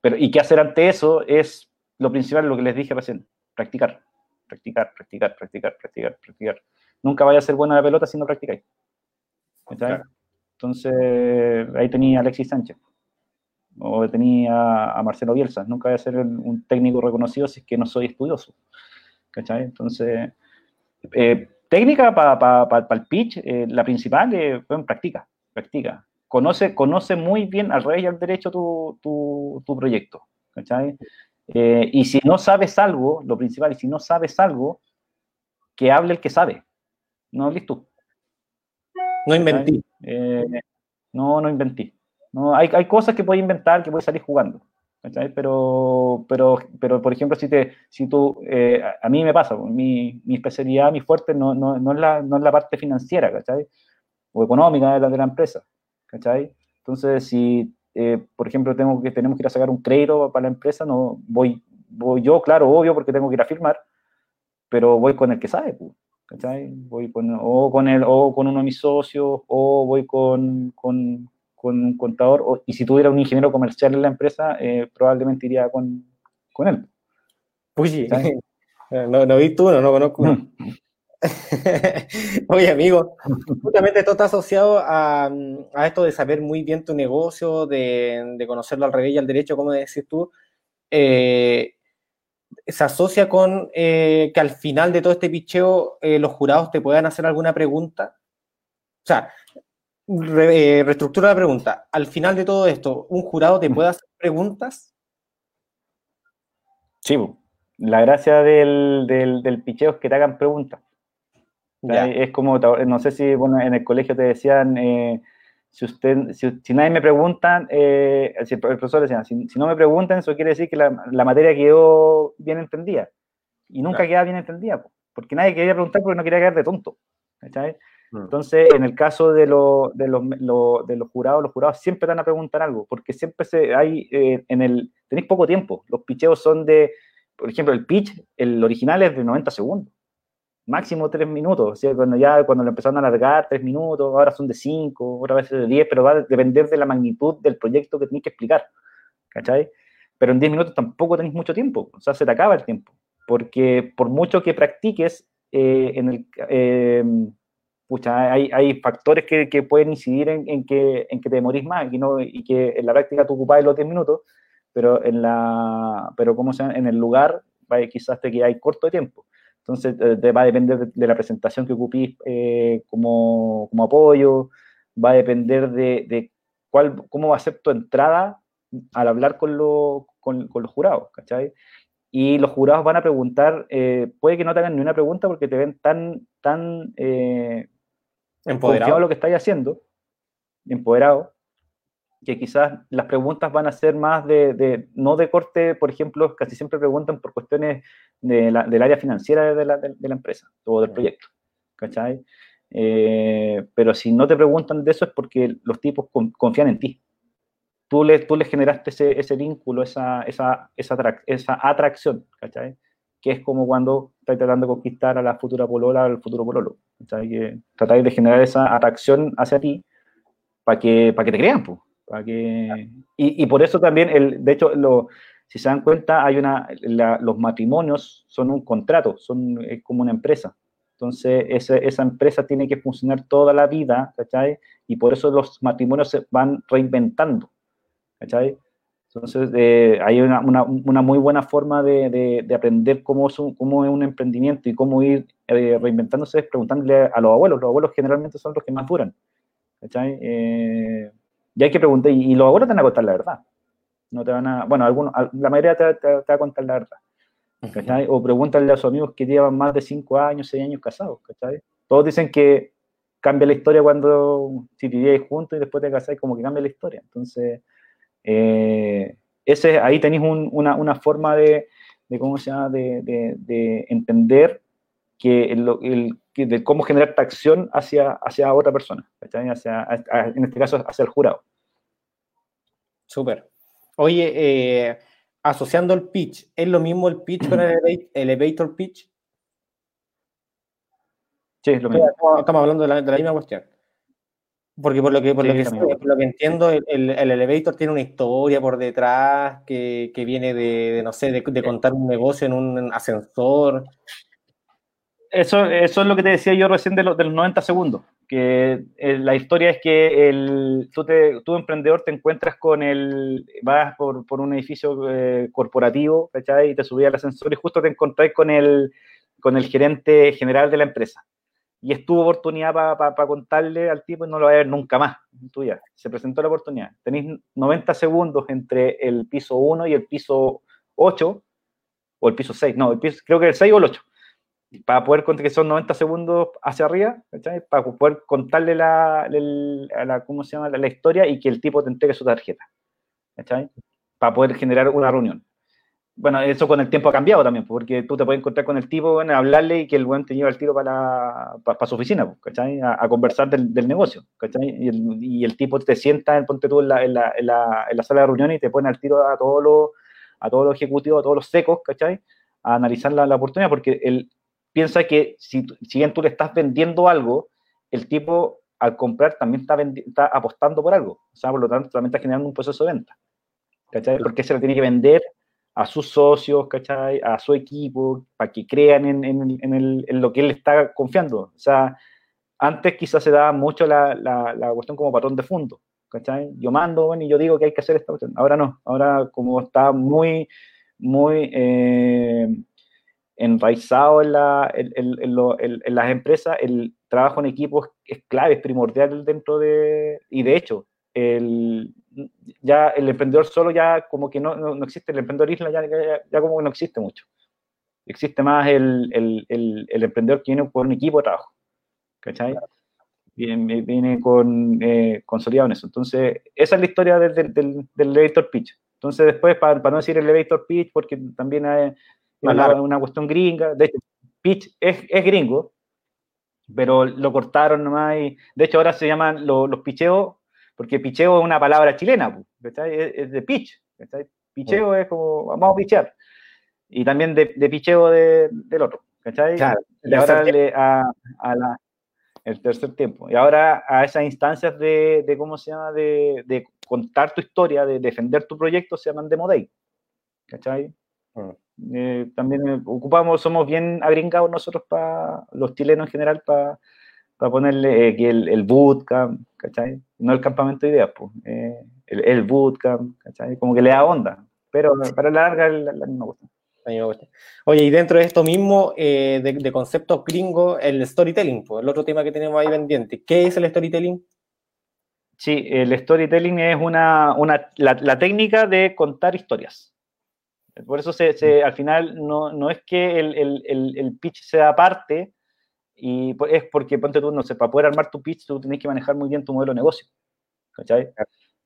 pero, ¿y qué hacer ante eso? Es lo principal, lo que les dije recién, practicar, practicar, practicar, practicar, practicar, practicar. Nunca vaya a ser buena la pelota si no practicáis. Claro. Entonces, ahí tenía a Alexis Sánchez. O tenía a Marcelo Bielsa. Nunca voy a ser un técnico reconocido si es que no soy estudioso. ¿Cachai? Entonces, eh, Técnica para pa, pa, pa el pitch, eh, la principal, eh, bueno, practica, practica. Conoce, conoce muy bien al revés y al derecho tu, tu, tu proyecto. Eh, y si no sabes algo, lo principal, y si no sabes algo, que hable el que sabe. No hables tú. No inventí. Eh, no, no inventí. No, hay, hay cosas que puedes inventar, que puedes salir jugando. Pero, pero, pero, por ejemplo, si, te, si tú, eh, a mí me pasa, mi, mi especialidad, mi fuerte, no, no, no, es la, no es la parte financiera, ¿cachai? O económica de la, de la empresa, ¿cachai? Entonces, si, eh, por ejemplo, tengo que, tenemos que ir a sacar un crédito para la empresa, no voy, voy yo, claro, obvio, porque tengo que ir a firmar, pero voy con el que sabe, ¿cachai? Voy con, o, con el, o con uno de mis socios, o voy con, con con un contador, o, y si tuviera un ingeniero comercial en la empresa, eh, probablemente iría con, con él. Uy, <laughs> no, no vi tú, no, no conozco. <laughs> <laughs> Oye, amigo, justamente esto está asociado a, esto de saber muy bien tu negocio, de, conocerlo al revés y al derecho, como decís tú. Eh, se asocia con eh, que al final de todo este picheo eh, los jurados te puedan hacer alguna pregunta. O sea, reestructura la pregunta. Al final de todo esto, ¿un jurado te puede hacer preguntas? Sí, la gracia del, del picheo es que te hagan preguntas. Es como, no sé si bueno, en el colegio te decían, eh, si, usted, si, nadie me pregunta, eh, si el profesor decía, si, no me preguntan, eso quiere decir que la, la materia quedó bien entendida. Y nunca queda bien entendida, porque nadie quería preguntar porque no quería quedar de tonto. Mm. Entonces, en el caso de, lo, de, los, de los jurados, los jurados siempre van a preguntar algo, porque siempre se, hay, eh, en el, tenéis poco tiempo. Los picheos son de, por ejemplo, el pitch, el original es de 90 segundos máximo tres minutos, cuando ya cuando lo empezaron a alargar, tres minutos, ahora son de cinco, otra vez de diez, pero va a depender de la magnitud del proyecto que tenéis que explicar, ¿cachai? Pero en diez minutos tampoco tenéis mucho tiempo, o sea, se te acaba el tiempo, porque por mucho que practiques, eh, en el, eh, pucha, hay, hay, factores que, que pueden incidir en, en, que, en que te morís más y, no, y que en la práctica tú ocupáis los diez minutos, pero en la pero como sea, en el lugar quizás te quedáis corto de tiempo. Entonces, eh, va a depender de, la presentación que ocupís eh, como, como, apoyo, va a depender de, de, cuál, cómo va a ser tu entrada al hablar con, con, con los jurados, ¿cachai? Y los jurados van a preguntar, eh, puede que no te hagan ni una pregunta porque te ven tan, tan empoderado lo que estáis haciendo, empoderado, que quizás las preguntas van a ser más de, no de corte, por ejemplo, casi siempre preguntan por cuestiones de la, del área financiera de la, de, la, empresa o del proyecto, ¿cachai? Eh, pero si no te preguntan de eso es porque los tipos confían en ti. Tú les, tú les generaste ese, ese vínculo, esa, esa, esa, esa atracción, ¿cachai? Que es como cuando estás tratando de conquistar a la futura polola o al futuro pololo, ¿cachai? Que tratáis de generar esa atracción hacia ti para que, para que te crean, pues que, y, y, por eso también, el, de hecho, lo, si se dan cuenta, hay una, los matrimonios son un contrato, son como una empresa. Entonces, esa, esa, empresa tiene que funcionar toda la vida, ¿cachai? Y por eso los matrimonios se van reinventando, ¿cachai? Entonces, eh, hay una, una, una, muy buena forma de, de, aprender cómo es, un, cómo es un emprendimiento y cómo ir eh, reinventándose, preguntándole a los abuelos. Los abuelos generalmente son los que más duran, ¿cachai? Eh, y hay que preguntar, y, los abuelos te van a contar la verdad. No te van a, bueno, algunos, la mayoría te, va a contar la verdad. O pregúntale a sus amigos que llevan más de 5 años, 6 años casados. ¿cachai? Todos dicen que cambia la historia cuando si vivíais juntos y después te casáis, como que cambia la historia. Entonces, eh, ese, ahí tenéis una, una, forma de, de, ¿cómo se llama?, de, de, de entender que el, el, de cómo generar tracción hacia, hacia otra persona, hacia, en este caso hacia el jurado. Súper. Oye, eh, asociando el pitch, ¿es lo mismo el pitch con el <clears throat> elevator pitch? Sí, es lo mismo. Estamos hablando de la, misma cuestión. Porque por lo que, por lo, que lo que, entiendo, el, el, elevator tiene una historia por detrás que, que viene de, no sé, de, de, contar un negocio en un ascensor eso, eso es lo que te decía yo recién de, los 90 segundos, que eh, la historia es que el, tú, te, tú, emprendedor, te encuentras con el, vas por, por un edificio eh, corporativo, ¿cachai? Y te subías al ascensor y justo te encontrás con el, con el gerente general de la empresa. Y es tu oportunidad para contarle al tipo y no lo va a ver nunca más. Tuya. Se presentó la oportunidad. Tenéis 90 segundos entre el piso 1 y el piso 8, o el piso 6, no, el piso, creo que el 6 o el 8 para poder contar que son 90 segundos hacia arriba, para poder contarle la, la, ¿cómo se llama? La, historia y que el tipo te entregue su tarjeta, para poder generar una reunión. Bueno, eso con el tiempo ha cambiado también, porque tú te puedes encontrar con el tipo, bueno, hablarle y que el buen te lleva el tiro para, para, su oficina, A, conversar del, del negocio, Y el, y el, tipo te sienta, ponte tú en la, en la, en la, sala de reunión y te pone al tiro a todos los a todos ejecutivos, a todos los secos, ¿cachai? A analizar la, la oportunidad, porque el, piensa que si, si bien tú le estás vendiendo algo, el tipo al comprar también está, está apostando por algo. O sea, por lo tanto, también está generando un proceso de venta. ¿Cachai? Porque se le tiene que vender a sus socios, ¿cachai? A su equipo, para que crean en, en, el, en, lo que él está confiando. O sea, antes quizás se daba mucho la, la, la cuestión como patrón de fondo, ¿cachai? Yo mando, bueno, y yo digo que hay que hacer esta cuestión. Ahora no, ahora como está muy, muy eh, enraizado en, la, en, en, las empresas, el trabajo en equipo es, clave, es primordial dentro de, y de hecho, el, ya el emprendedor solo ya como que no, no, existe, el emprendedor isla ya, ya, como que no existe mucho. Existe más el, el, el, emprendedor que viene por un equipo de trabajo. ¿Cachai? Viene, viene con, eh, consolidado en eso. Entonces, esa es la historia del, del, del elevator pitch. Entonces, después, para, para, no decir elevator pitch, porque también hay una, una, cuestión gringa, de hecho, pitch es, es, gringo, pero lo cortaron nomás y, de hecho, ahora se llaman los picheos porque picheo es una palabra chilena, es, de pitch. Picheo es como, vamos a pichear. Y también de, de picheo de, del otro. ¿cachai? y ahora le, a, a la, el tercer tiempo. Y ahora a esas instancias de, de ¿cómo se llama? De, de, contar tu historia, de defender tu proyecto, se llaman demo day. ¿Cachai? Mm. Eh, también ocupamos, somos bien agringados nosotros para los chilenos en general para para ponerle eh, que el, el, bootcamp, ¿cachai? No el campamento de ideas, pues, eh, el, el, bootcamp, ¿cachai? Como que le da onda, pero para la larga la, la misma cuestión. Oye, y dentro de esto mismo, eh, de, de, conceptos gringos, el storytelling, pues, el otro tema que tenemos ahí pendiente. ¿Qué es el storytelling? Sí, el storytelling es una, una la, la, técnica de contar historias. Por eso se, se, al final no, no, es que el, el, el pitch sea parte, y es porque, ponte tú, no sé, para poder armar tu pitch, tú tienes que manejar muy bien tu modelo de negocio. ¿Cachai?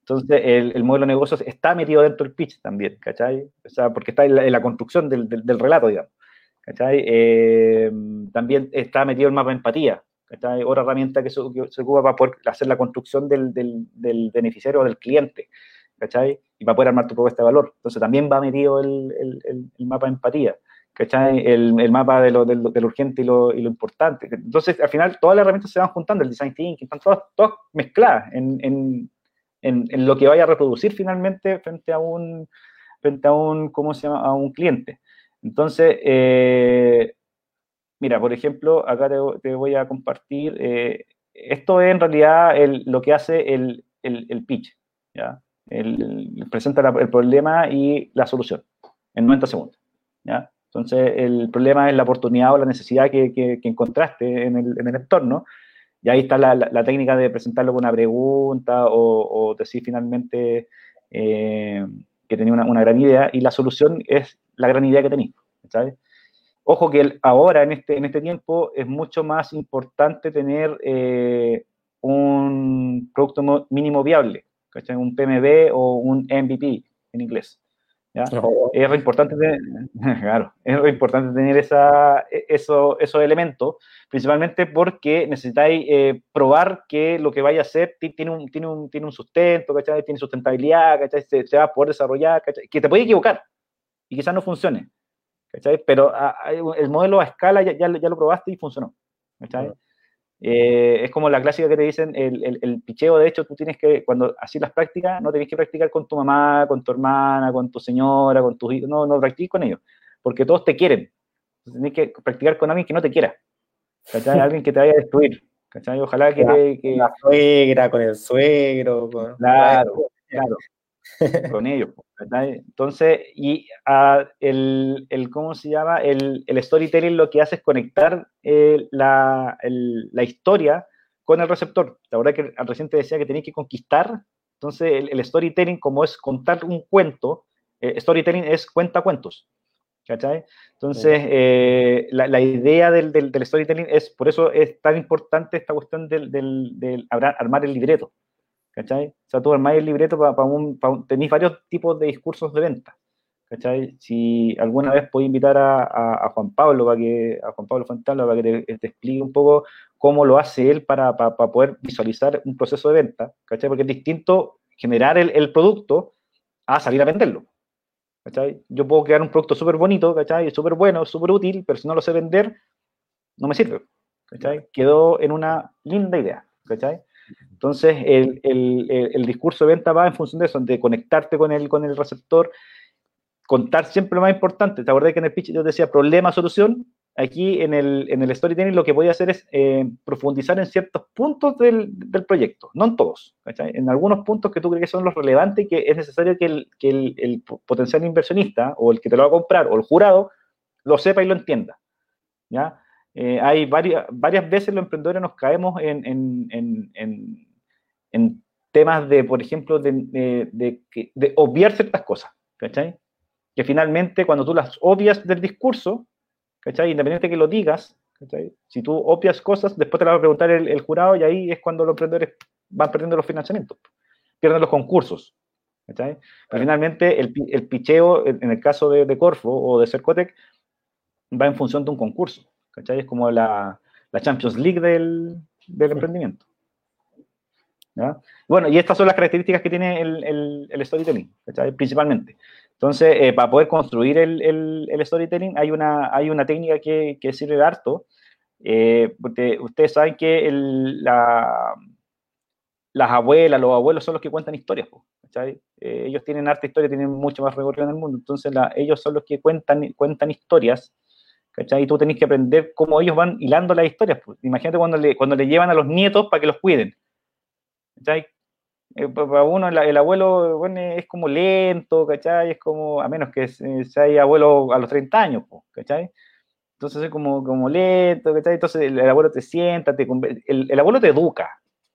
Entonces, el, el, modelo de negocios está metido dentro del pitch también, ¿cachai? O sea, porque está en la, en la construcción del, del, del, relato, digamos. ¿cachai? Eh, también está metido el mapa de empatía, ¿cachai? Otra herramienta que se, que se ocupa para poder hacer la construcción del, del, del beneficiario o del cliente, ¿cachai? Y para poder armar tu propuesta de valor. Entonces, también va metido el, el, mapa de empatía. ¿cachai? El, el mapa de lo, de urgente y lo, y lo, importante. Entonces, al final, todas las herramientas se van juntando, el design thinking, están todas, todas mezcladas en, en, en, lo que vaya a reproducir finalmente frente a un, frente a un, ¿cómo se llama?, a un cliente. Entonces, eh, mira, por ejemplo, acá te, voy a compartir, eh, esto es en realidad lo que hace el, el, el pitch, ¿ya? El, presenta la, el problema y la solución en 90 segundos, ¿ya? Entonces, el problema es la oportunidad o la necesidad que, que, que encontraste en el, en el, entorno. Y ahí está la, la, la, técnica de presentarlo con una pregunta o, o decir finalmente eh, que tenía una, una, gran idea. Y la solución es la gran idea que tenéis. ¿sabes? Ojo que el, ahora, en este, en este tiempo, es mucho más importante tener eh, un producto mínimo viable, ¿cachai? un PMB o un MVP en inglés. ¿ya? No. Es re importante tener, <laughs> claro, es re importante tener esa, e, eso, esos elementos, principalmente porque necesitáis eh, probar que lo que vaya a hacer tiene un, tiene un, tiene un sustento, ¿cachai? tiene sustentabilidad, ¿cachai? Se, se va a poder desarrollar, ¿cachai? que te puede equivocar y quizás no funcione, ¿cachai? pero a, a, el modelo a escala ya, ya, ya, lo probaste y funcionó. ¿cachai? Eh, es como la clásica que te dicen, el, el, el, picheo, de hecho, tú tienes que, cuando así las prácticas, no tienes que practicar con tu mamá, con tu hermana, con tu señora, con tus hijos, no, no practiques con ellos, porque todos te quieren. Entonces, tienes que practicar con alguien que no te quiera, ¿cachai? <laughs> alguien que te vaya a destruir, ¿cachai? Ojalá que... La, que... la suegra, con el suegro, con... Claro, <laughs> claro, <laughs> con ellos. ¿verdad? Entonces, y uh, el, el, ¿cómo se llama? El, el, storytelling lo que hace es conectar eh, la, el, la, historia con el receptor. La verdad que recién te decía que tenías que conquistar, entonces el, el, storytelling como es contar un cuento, eh, storytelling es cuenta cuentos. ¿Cachai? Entonces, eh, la, la, idea del, del, del, storytelling es, por eso es tan importante esta cuestión del, del, del armar el libreto. ¿Cachai? O sea, tú armáis el libreto para pa un, pa un, tenéis varios tipos de discursos de venta, ¿cachai? Si alguna vez podéis invitar a, a, a, Juan Pablo, para que, a Juan Pablo Fontana, para que te, te, explique un poco cómo lo hace él para, para, para, poder visualizar un proceso de venta, ¿cachai? Porque es distinto generar el, el producto a salir a venderlo. ¿cachai? Yo puedo crear un producto súper bonito, ¿cachai? Súper bueno, súper útil, pero si no lo sé vender, no me sirve. ¿cachai? Quedó en una linda idea. ¿cachai? Entonces, el, el, el, discurso de venta va en función de eso, de conectarte con el, con el receptor contar siempre lo más importante. ¿Te acordás que en el pitch yo decía problema, solución? Aquí en el, en el storytelling lo que voy a hacer es eh, profundizar en ciertos puntos del, del, proyecto, no en todos. En algunos puntos que tú crees que son los relevantes y que es necesario que, el, que el, el, potencial inversionista o el que te lo va a comprar o el jurado lo sepa y lo entienda, ¿ya? Eh, hay varias, varias veces los emprendedores nos caemos en, en, en, en temas de, por ejemplo, de, de, de, de obviar ciertas cosas, ¿cachai? Que finalmente cuando tú las obvias del discurso, ¿cachai? Independiente que lo digas, ¿cachai? Si tú obvias cosas, después te la va a preguntar el, el, jurado y ahí es cuando los emprendedores van perdiendo los financiamientos, pierden los concursos, ¿cachai? Pero finalmente el, el, picheo, en el caso de, de, Corfo o de Cercotec, va en función de un concurso, ¿cachai? Es como la, la Champions League del, del emprendimiento. ¿Ya? Bueno, y estas son las características que tiene el, el, el storytelling, ¿cachai? principalmente. Entonces, eh, para poder construir el, el, el, storytelling hay una, hay una técnica que, que sirve de harto, eh, porque ustedes saben que la, las abuelas, los abuelos son los que cuentan historias, ¿cachai? Eh, ellos tienen arte historia, tienen mucho más recorrido en el mundo, entonces la, ellos son los que cuentan, cuentan historias, ¿cachai? Y tú tenés que aprender cómo ellos van hilando las historias. Pues. Imagínate cuando le, cuando le llevan a los nietos para que los cuiden. ¿cachai? Eh, para uno el, el, abuelo bueno, es como lento, ¿cachai? Es como, a menos que sea abuelo a los 30 años, ¿cachai? Entonces es como, como lento, ¿cachai? Entonces el, el abuelo te sienta, te, el, el, abuelo te educa,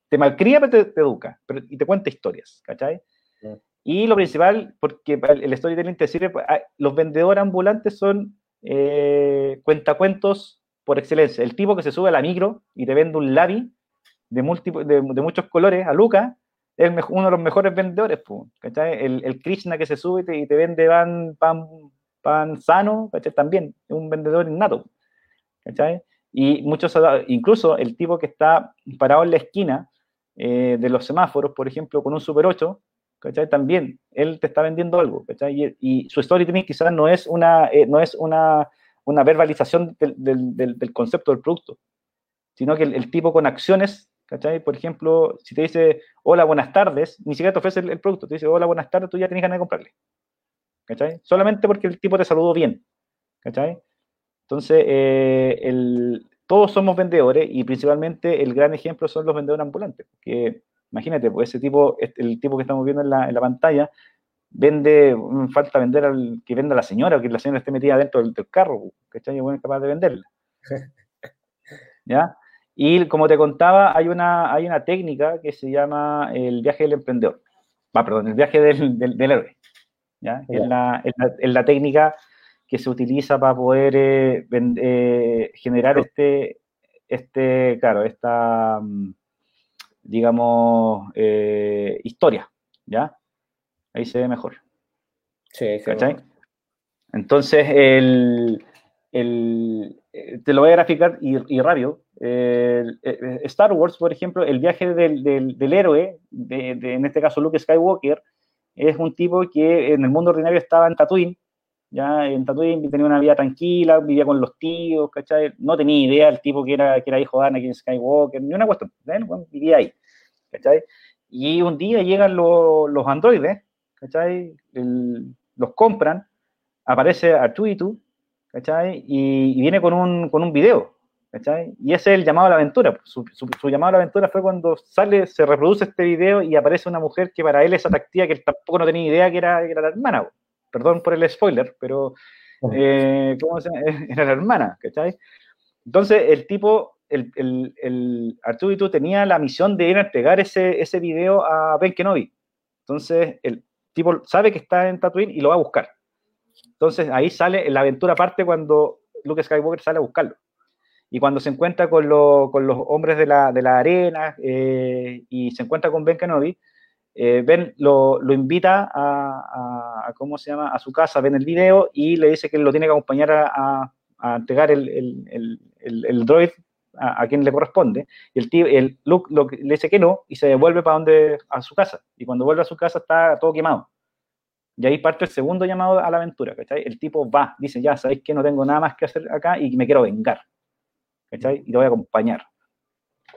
te malcría, pero te, te educa, pero, y te cuenta historias, ¿cachai? Sí. Y lo principal, porque el storytelling te sirve, ah, los vendedores ambulantes son eh, cuentacuentos por excelencia. El tipo que se sube a la micro y te vende un labi de, muchos colores a Luca es uno de los mejores vendedores. El, el, Krishna que se sube y te, vende pan, pan, sano, ¿cachai? También es un vendedor innato. Y muchos, incluso el tipo que está parado en la esquina eh, de los semáforos, por ejemplo, con un Super 8, ¿cachai? También él te está vendiendo algo. Y, su storytelling quizás no es una, eh, no es una, una verbalización del, del, concepto del producto, sino que el, tipo con acciones ¿cachai? Por ejemplo, si te dice, hola, buenas tardes, ni siquiera te ofrece el, producto, te dice, hola, buenas tardes, tú ya tienes ganas de comprarle, ¿cachai? Solamente porque el tipo te saludó bien, ¿cachai? Entonces, eh, todos somos vendedores y principalmente el gran ejemplo son los vendedores ambulantes, que imagínate, pues ese tipo, el tipo que estamos viendo en la, en la pantalla, vende, mm, falta vender al que venda a la señora, o que la señora esté metida dentro del, del carro, ¿cachai? Y bueno, es capaz de venderla. <laughs> ¿Ya? Y como te contaba, hay una, hay una técnica que se llama el viaje del emprendedor. Ah, perdón, el viaje del, del, del héroe. ¿ya? Yeah. Es, la, es, la, es, la, técnica que se utiliza para poder eh, eh, generar este, este, claro, esta, mm, digamos, eh, historia. ¿Ya? Ahí se ve mejor. Sí, ahí se ve. Entonces, el, el, te lo voy a graficar y, y rápido. Eh, Star Wars, por ejemplo, el viaje del, del, del héroe, de, de, en este caso Luke Skywalker, es un tipo que en el mundo ordinario estaba en Tatooine, ya en Tatooine tenía una vida tranquila, vivía con los tíos, ¿cachai? No tenía idea el tipo que era, que era hijo de Anakin Skywalker, ni una cuestión, ¿eh? vivía ahí, ¿cachai? Y un día llegan los, los androides, ¿cachai? Los compran, aparece Artuitu, ¿cachai? Y, y viene con un, con un video, ¿cachai? Y ese es el llamado a la aventura. Su, su, su, llamado a la aventura fue cuando sale, se reproduce este video y aparece una mujer que para él es atractiva, que él tampoco no tenía idea que era, que era la hermana. Perdón por el spoiler, pero eh, ¿cómo se? <laughs> Era la hermana, ¿cachai? Entonces el tipo, el, el, el Arturo tenía la misión de ir a entregar ese, ese video a Ben Kenobi. Entonces el tipo sabe que está en Tatooine y lo va a buscar. Entonces ahí sale, la aventura parte cuando Luke Skywalker sale a buscarlo. Y cuando se encuentra con, lo, con los hombres de la, de la arena eh, y se encuentra con Ben Kenobi, eh, Ben lo, invita a, a, ¿cómo se llama?, a su casa, ven el video y le dice que lo tiene que acompañar a, a entregar el, el, el, droid a, quien le corresponde. Y el, tío, el Luke lo, le dice que no y se devuelve para donde, a su casa. Y cuando vuelve a su casa está todo quemado. Y ahí parte el segundo llamado a la aventura, ¿cachai? El tipo va, dice, ya, ¿sabéis que no tengo nada más que hacer acá y me quiero vengar? Y te voy a acompañar.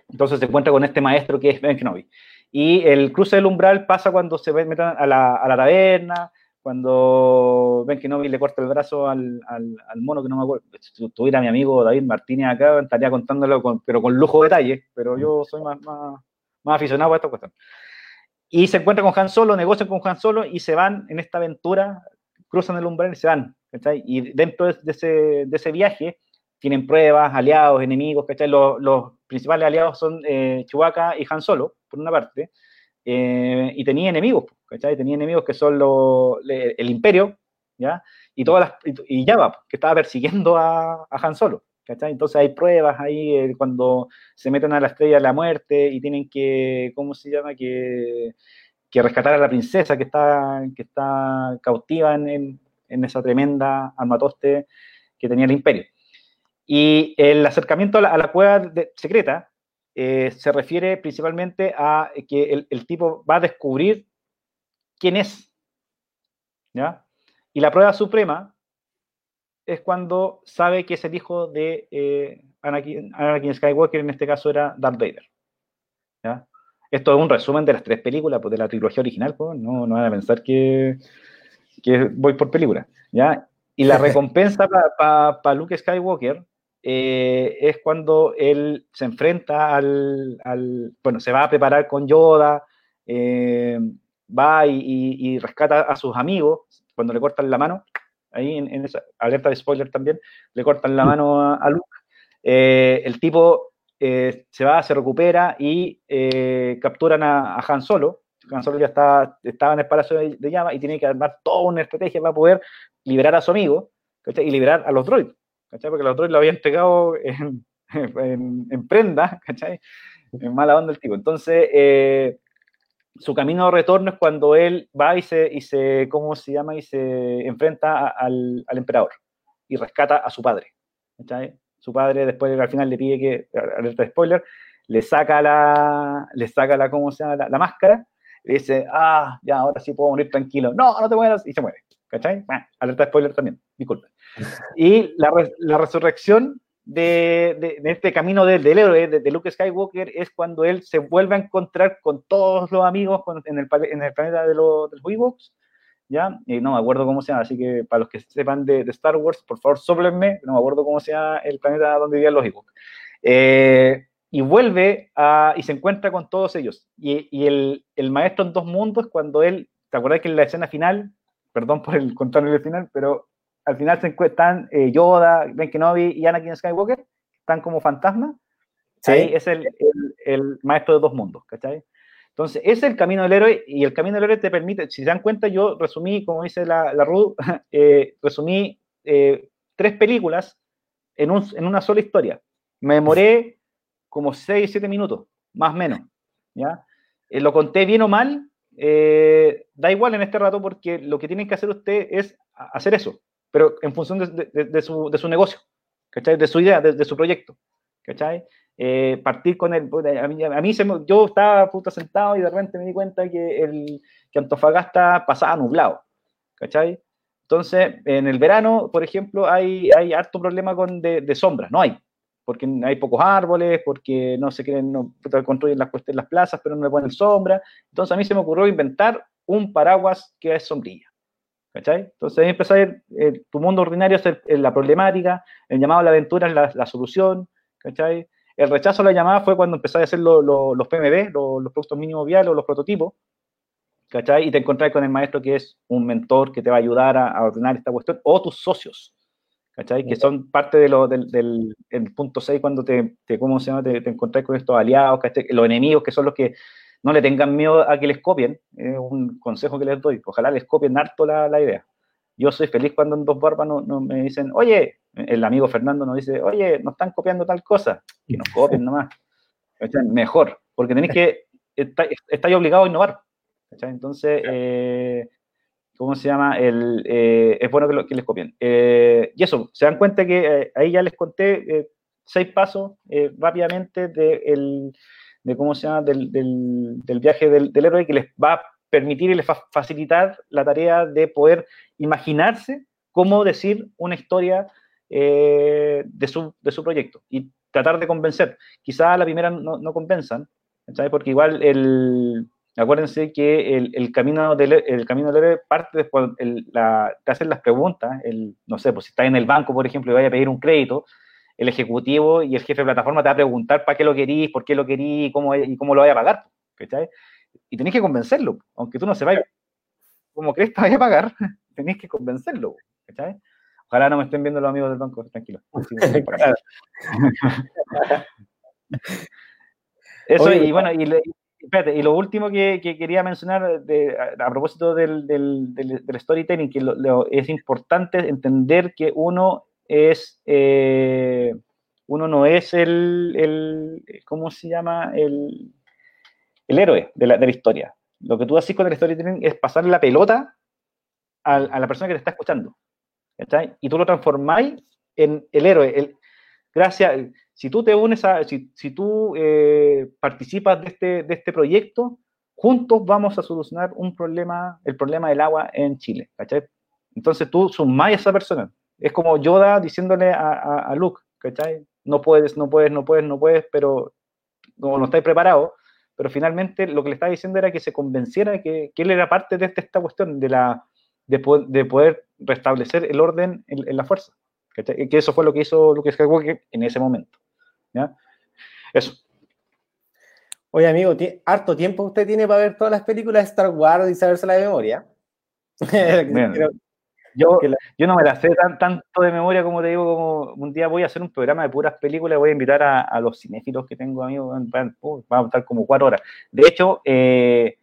Entonces se encuentra con este maestro que es Ben Kenobi. Y el cruce del umbral pasa cuando se meten a la, a la taberna, cuando ven que no le corta el brazo al, mono que no me acuerdo. Si tuviera mi amigo David Martínez acá, estaría contándolo, pero con lujo de detalle, pero yo soy más, más, aficionado a esta cuestión. Y se encuentra con Han Solo, negocian con Han Solo y se van en esta aventura, cruzan el umbral y se van. Y dentro de ese, de ese viaje tienen pruebas, aliados, enemigos, Los, los principales aliados son eh, Chewbacca y Han Solo, por una parte, eh, y tenía enemigos, ¿cachai? Tenía enemigos que son el Imperio, ¿ya? Y, todas las, y Java, que estaba persiguiendo a, a, Han Solo, ¿cachai? Entonces hay pruebas ahí eh, cuando se meten a la estrella de la muerte y tienen que, ¿cómo se llama? Que, que rescatar a la princesa que está, que está cautiva en, en, esa tremenda armatoste que tenía el Imperio. Y el acercamiento a la, cueva secreta eh, se refiere principalmente a que el, tipo va a descubrir quién es. ¿ya? Y la prueba suprema es cuando sabe que es el hijo de eh, Anakin, Skywalker, en este caso era Darth Vader. ¿ya? Esto es un resumen de las tres películas, pues, de la trilogía original, pues, no, no van a pensar que, que voy por película. ¿ya? Y la <laughs> recompensa para Luke Skywalker eh, es cuando él se enfrenta al, bueno, se va a preparar con Yoda, eh, va y, rescata a sus amigos, cuando le cortan la mano, ahí en, esa alerta de spoiler también, le cortan la mano a, Luke, eh, el tipo se va, se recupera y capturan a, Han Solo, Han Solo ya está, estaba en el Palacio de, Llama y tiene que armar toda una estrategia para poder liberar a su amigo y liberar a los droids. ¿Cachai? Porque los otros lo habían entregado <laughs> en, en, prenda, ¿cachai? En mala onda el tipo. Entonces, eh, su camino de retorno es cuando él va y se, y se ¿cómo se llama? Y se enfrenta al, emperador y rescata a su padre, ¿cachai? Su padre después al final le pide que, alerta de spoiler, le saca la, le saca la, ¿cómo se llama? La, máscara, y dice, ah, ya, ahora sí puedo morir tranquilo. No, no te mueras, y se muere, ¿cachai? alerta de spoiler también, disculpe. Y la, la resurrección de, de, este camino del, del héroe, de, Luke Skywalker, es cuando él se vuelve a encontrar con todos los amigos en, el, en, el, planeta de, los, de los ¿ya? Y no me acuerdo cómo se llama, así que para los que sepan de, Star Wars, por favor, sóplenme, no me acuerdo cómo se llama el planeta donde vivían los Ewoks. Eh, y vuelve a, y se encuentra con todos ellos. Y, y el, el, maestro en dos mundos, cuando él, ¿te acuerdas que en la escena final, perdón por el contarle el final, pero al final se encuentran eh, Yoda, Ben Kenobi y Anakin Skywalker, están como fantasmas. Sí. Ahí es el, el, maestro de dos mundos, ¿cachai? Entonces, ese es el camino del héroe y el camino del héroe te permite, si se dan cuenta, yo resumí, como dice la, la Ruth, <laughs> eh, resumí eh, tres películas en, un, en, una sola historia. Me demoré como seis, siete minutos, más o menos, ¿ya? lo conté bien o mal, da igual en este rato porque lo que tienen que hacer usted es hacer eso, pero en función de, su, de su, negocio. De su idea, de, su proyecto, ¿cachai? Eh, partir con el... A mí, se yo estaba puto sentado y de repente me di cuenta que, el, que Antofagasta pasaba nublado, ¿cachai? Entonces, en el verano, por ejemplo, hay, hay harto problema con de sombras, no hay, porque hay pocos árboles, porque no se quieren, no construyen las, las plazas, pero no le ponen sombra. Entonces a mí se me ocurrió inventar un paraguas que es sombrilla. ¿Cachai? Entonces ahí empezó a ir, eh, tu mundo ordinario es la problemática, el llamado a la aventura es la, solución, ¿cachai? El rechazo a la llamada fue cuando empezó a hacer los PMB, los productos mínimos viales o los prototipos, ¿cachai? Y te encontrás con el maestro que es un mentor que te va a ayudar a, ordenar esta cuestión, o tus socios, ¿cachai? Que son parte de lo, del, del punto 6 cuando te, te, ¿cómo se llama? Te, te encontrás con estos aliados, los enemigos que son los que no le tengan miedo a que les copien, es un consejo que les doy, ojalá les copien harto la, la idea. Yo soy feliz cuando en Dos Barbas no, me dicen, oye, el amigo Fernando nos dice, oye, nos están copiando tal cosa, que nos copien nomás. Mejor, porque tenéis que, estáis obligados a innovar. Entonces, eh, ¿cómo se llama? El, eh, es bueno que, que les copien. Eh, y eso, se dan cuenta que ahí ya les conté seis pasos rápidamente del de cómo se llama, del, del, viaje del, del, héroe que les va a permitir y les va a facilitar la tarea de poder imaginarse cómo decir una historia eh, de, su, de, su, proyecto y tratar de convencer. Quizá a la primera no, no convenzan, ¿sabes? Porque igual el, acuérdense que el, camino del, el camino del parte después, la, te hacen las preguntas, el, no sé, pues si estás en el banco, por ejemplo, y vaya a pedir un crédito, el ejecutivo y el jefe de plataforma te va a preguntar para qué lo querís, por qué lo querís y cómo, y cómo lo vaya a pagar, ¿cachai? Y tenés que convencerlo, aunque tú no sepas cómo crees que vaya a pagar, <laughs> tenés que convencerlo, ¿cachai? Ojalá no me estén viendo los amigos del banco, tranquilo. <laughs> <laughs> Eso, y bueno, y, y lo último que, quería mencionar a, propósito del, storytelling, que es importante entender que uno es, eh, uno no es el, el, ¿cómo se llama? El, el héroe de la, de la, historia. Lo que tú haces con el storytelling es pasarle la pelota a, a la persona que te está escuchando. Y tú lo transformáis en el héroe. Gracias, si tú te unes a, si, si tú eh, participas de este, de este proyecto, juntos vamos a solucionar un problema, el problema del agua en Chile. Entonces tú sumás a esa persona. Es como Yoda diciéndole a, a, Luke, ¿cachai? No puedes, no puedes, no puedes, no puedes, pero como no estáis preparados, pero finalmente lo que le estaba diciendo era que se convenciera que, que él era parte de esta cuestión, de la, de, poder restablecer el orden en, la fuerza. Que eso fue lo que hizo Luke Skywalker en ese momento. ¿ya? Eso. Oye, amigo, ¿harto tiempo usted tiene para ver todas las películas de Star Wars y saberse la memoria? <laughs> yo, yo no me la sé tan, tanto de memoria como te digo, como un día voy a hacer un programa de puras películas, voy a invitar a, los cinéfilos que tengo, amigos, vamos a estar como cuatro horas. De hecho, eh,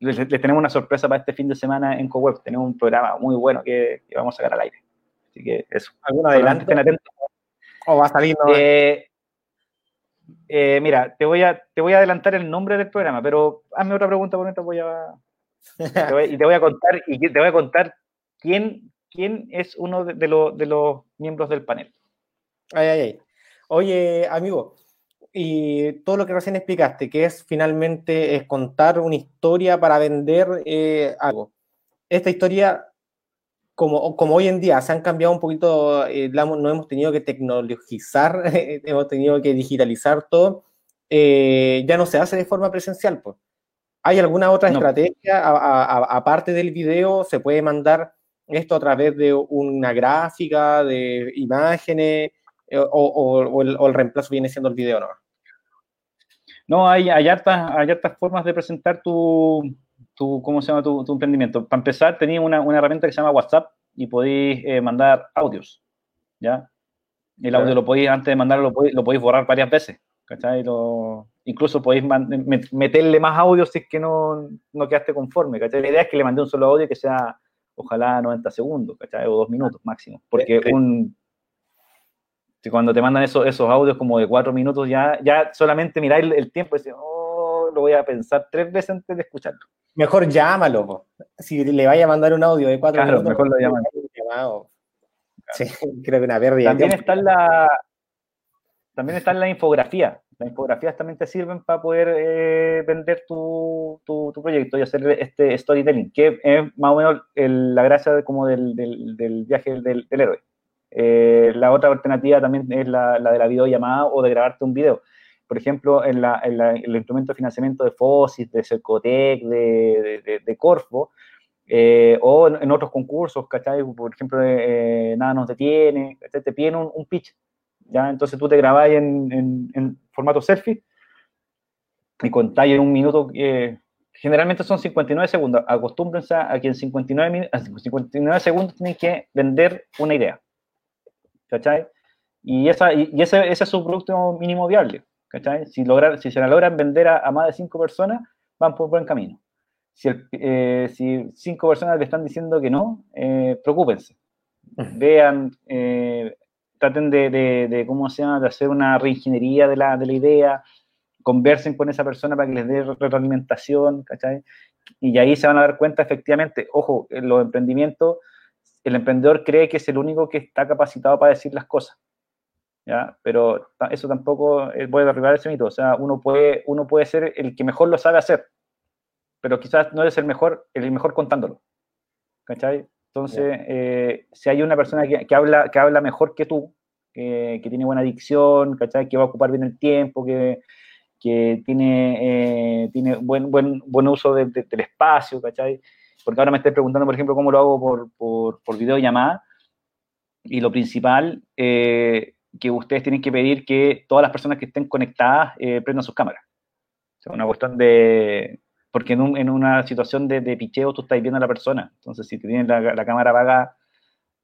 les, tenemos una sorpresa para este fin de semana en CoWeb. Tenemos un programa muy bueno que, vamos a sacar al aire. Así que eso. ¿Algún adelante? Estén atentos. ¿O va a salir? Eh, eh, mira, te voy, a, te voy a adelantar el nombre del programa, pero hazme otra pregunta por mientras voy a... y te voy a contar, y te voy a contar quién, quién es uno de, de, de los miembros del panel. Ay, ay, ay. Oye, amigo, y todo lo que recién explicaste, que es finalmente es contar una historia para vender eh, algo. Esta historia, como, como hoy en día se han cambiado un poquito, eh, no hemos tenido que tecnologizar, <laughs> hemos tenido que digitalizar todo, eh, ya no se hace de forma presencial. Pues. ¿Hay alguna otra estrategia aparte del video? ¿Se puede mandar esto a través de una gráfica, de imágenes? Eh, o, el, reemplazo viene siendo el video, ¿no? No, hay, hay, hartas, hay formas de presentar tu, tu ¿cómo se llama tu, emprendimiento? Para empezar, tenía una, herramienta que se llama WhatsApp y podéis eh, mandar audios, ¿ya? El audio lo podéis, antes de mandarlo, lo podéis, borrar varias veces, ¿cachai? incluso podéis meterle más audio si es que no, no quedaste conforme, ¿cachai? La idea es que le mandé un solo audio que sea, ojalá, 90 segundos, ¿cachai? O dos minutos máximo, porque un cuando te mandan esos, esos audios como de cuatro minutos, ya, ya solamente miráis el, tiempo y decís, oh, lo voy a pensar tres veces antes de escucharlo. Mejor llámalo, si le vaya a mandar un audio de cuatro minutos. mejor lo llaman. Sí, <laughs> creo que una pérdida. También está en la, también está en la infografía. Las infografías también te sirven para poder eh, vender tu, tu, proyecto y hacer este storytelling, que es más o menos la gracia como del, del, del viaje del, del héroe. Eh, la otra alternativa también es la, de la videollamada o de grabarte un video. Por ejemplo, en, la, en, el instrumento de financiamiento de FOSIS, de Cercotec, de, de, Corfo, eh, o en, otros concursos, ¿cachai? Por ejemplo, eh, Nada nos detiene, te piden un, pitch, ¿ya? Entonces tú te grabás en, en, formato selfie y contáis en un minuto, generalmente son 59 segundos, acostúmbrense a que en 59, 59 segundos tienen que vender una idea. ¿cachai? Y, esa, y ese, ese, es su producto mínimo viable, ¿cachai? Si, lograr, si se la logran vender a, más de cinco personas, van por buen camino. Si, eh, si cinco personas le están diciendo que no, eh, preocúpense. Vean, eh, traten de, de, ¿cómo se llama?, de hacer una reingeniería de la, de la idea, conversen con esa persona para que les dé retroalimentación, ¿cachai? Y ahí se van a dar cuenta efectivamente, ojo, los emprendimientos el emprendedor cree que es el único que está capacitado para decir las cosas. ¿Ya? Pero eso tampoco eh, puede derribar ese mito. O sea, uno puede, uno puede ser el que mejor lo sabe hacer, pero quizás no es el mejor, el mejor contándolo. ¿Cachai? Entonces, eh, si hay una persona que, habla, que habla mejor que tú, que, tiene buena dicción, ¿cachai? Que va a ocupar bien el tiempo, que, que tiene, eh, tiene buen, buen, buen uso del espacio, ¿cachai? Porque ahora me estoy preguntando, por ejemplo, cómo lo hago por, por, por videollamada. Y lo principal, eh, que ustedes tienen que pedir que todas las personas que estén conectadas eh, prendan sus cámaras. O una cuestión de... Porque en, una situación de, de, picheo tú estás viendo a la persona. Entonces, si te tienen la, cámara apagada,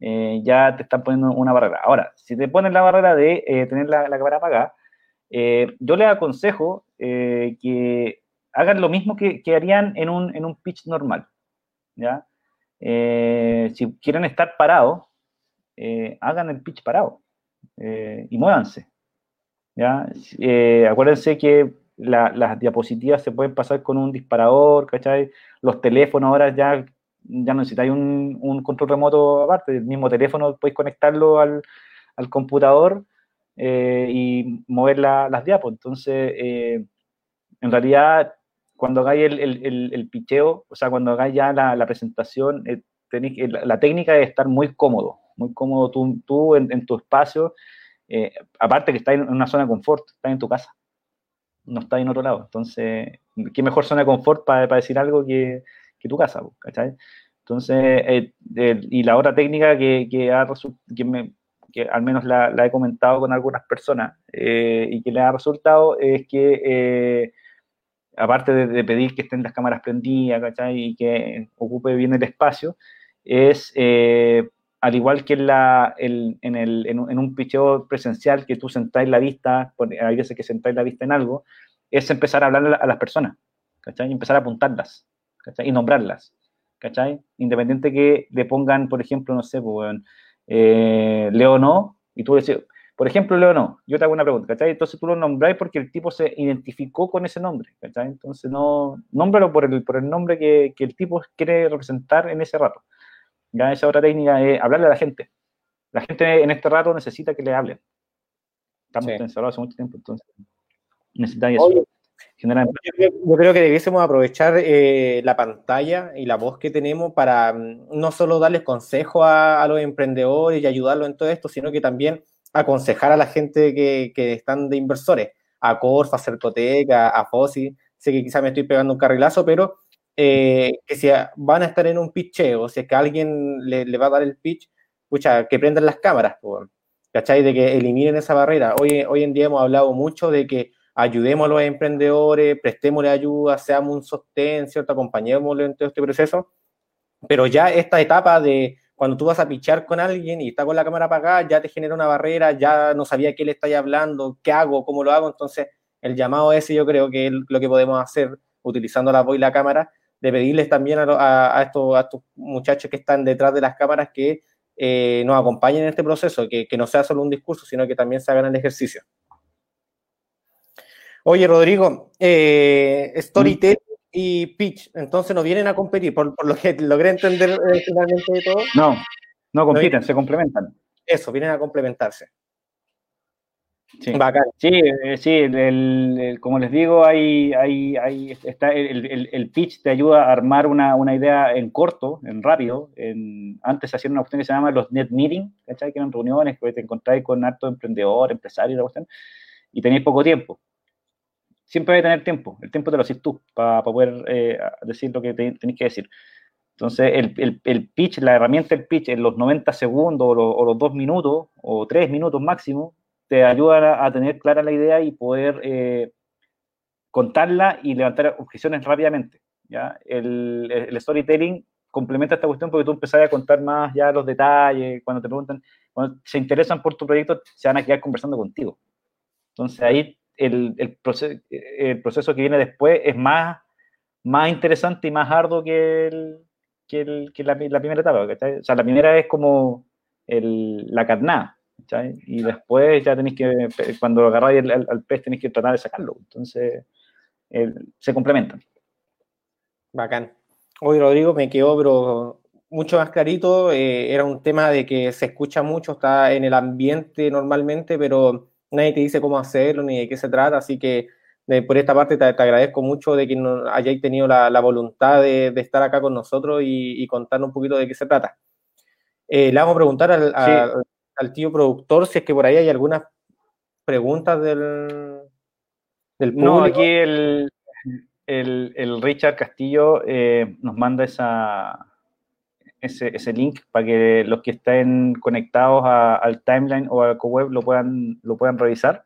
eh, ya te están poniendo una barrera. Ahora, si te ponen la barrera de eh, tener la, cámara apagada, eh, yo les aconsejo que hagan lo mismo que, que harían en un, en un pitch normal. ¿ya? si quieren estar parados, hagan el pitch parado y muévanse. ¿ya? acuérdense que la, las diapositivas se pueden pasar con un disparador, ¿cachai? Los teléfonos ahora ya ya necesitáis un, control remoto aparte, el mismo teléfono podéis conectarlo al, al computador eh, y mover la, las diapos. Entonces, eh, en realidad, cuando hagáis el, el, el, picheo, o sea, cuando hagáis ya la, la presentación, eh, tenéis, la, la, técnica es estar muy cómodo, muy cómodo tú, tú en, en tu espacio, eh, aparte que estás en una zona de confort, estás en tu casa, no estás en otro lado. Entonces, ¿qué mejor zona de confort para, decir algo que que tu casa, ¿cachai? Entonces, eh, eh, y la otra técnica que, que, ha que, me, que al menos la, la, he comentado con algunas personas eh, y que le ha resultado es que, eh, aparte de, de, pedir que estén las cámaras prendidas, ¿cachai? Y que ocupe bien el espacio, es, eh, al igual que en, la, el, en, en, un, picheo presencial que tú sentáis la vista, hay veces que sentáis la vista en algo, es empezar a hablar a las personas, ¿cachai? Y empezar a apuntarlas. ¿cachai? Y nombrarlas, ¿cachai? Independiente que le pongan, por ejemplo, no sé, pues, eh, Leo no, y tú decís, por ejemplo, Leo no, yo te hago una pregunta, ¿cachai? Entonces tú lo nombráis porque el tipo se identificó con ese nombre, ¿cachai? Entonces no, nómbralo por el, por el nombre que el tipo quiere representar en ese rato. Ya esa otra técnica es hablarle a la gente. La gente en este rato necesita que le hablen. Estamos sí. encerrados hace mucho tiempo, entonces necesitáis eso. Yo creo, yo creo, que debiésemos aprovechar eh, la pantalla y la voz que tenemos para mm, no solo darles consejos a, a, los emprendedores y ayudarlos en todo esto, sino que también aconsejar a la gente que, que están de inversores, a Corfa, a Cercoteca, a Fossi. Sé que quizás me estoy pegando un carrilazo, pero eh, que si van a estar en un pitcheo, si es que alguien le, le va a dar el pitch, escucha, que prendan las cámaras, ¿cachai? De que eliminen esa barrera. Hoy, hoy en día hemos hablado mucho de que ayudemos a los emprendedores, prestémosle ayuda, seamos un sostén, ¿cierto? Acompañémosle en todo este proceso. Pero ya esta etapa de cuando tú vas a pichar con alguien y está con la cámara apagada, ya te genera una barrera, ya no sabía qué le estáis hablando, qué hago, cómo lo hago. Entonces, el llamado ese yo creo que es lo que podemos hacer utilizando la voz y la cámara, de pedirles también a, a, a, estos, a estos, muchachos que están detrás de las cámaras que eh, nos acompañen en este proceso, que, que no sea solo un discurso, sino que también se hagan el ejercicio. Oye, Rodrigo, eh, Storytelling ¿Mm? y Pitch, entonces no vienen a competir, por, por lo que <laughs> logré entender eh, finalmente de todo. No, no compiten, ¿No se complementan. Eso, vienen a complementarse. Sí, Bacán. sí, eh, sí el, el, como les digo, hay, hay, hay está el, el, pitch te ayuda a armar una, una, idea en corto, en rápido. En, antes hacían una cuestión que se llama los net meetings, ¿cachai? que eran reuniones que te encontráis con harto emprendedor, empresario, y tenéis poco tiempo siempre hay que tener tiempo. El tiempo te lo haces tú para pa poder eh, decir lo que te, tenés que decir. Entonces, el, el, el, pitch, la herramienta del pitch en los 90 segundos o, lo, o los 2 minutos o 3 minutos máximo, te ayuda a, a, tener clara la idea y poder eh, contarla y levantar objeciones rápidamente. ¿ya? El, el, storytelling complementa esta cuestión porque tú empezás a contar más ya los detalles, cuando te preguntan, cuando se interesan por tu proyecto, se van a quedar conversando contigo. Entonces ahí el, el, proceso, el, proceso, que viene después es más, más interesante y más arduo que, el, que, el, que la, la, primera etapa. ¿cachai? O sea, la primera es como la carnada. ¿Cachai? Y después ya tenéis que, cuando agarráis al, al, pez, tenéis que tratar de sacarlo. Entonces, se complementan. Bacán. Hoy, Rodrigo, me quedó pero mucho más clarito. Eh, era un tema de que se escucha mucho, está en el ambiente normalmente, pero nadie te dice cómo hacerlo ni de qué se trata, así que de, por esta parte te, te, agradezco mucho de que no, hayáis tenido la, la voluntad de, de, estar acá con nosotros y, y, contarnos un poquito de qué se trata. Eh, le vamos a preguntar al, sí. a, al, tío productor si es que por ahí hay algunas preguntas del, No, aquí el, Richard Castillo eh, nos manda esa, ese, link para que los que estén conectados al timeline o al co-web lo puedan, lo puedan revisar.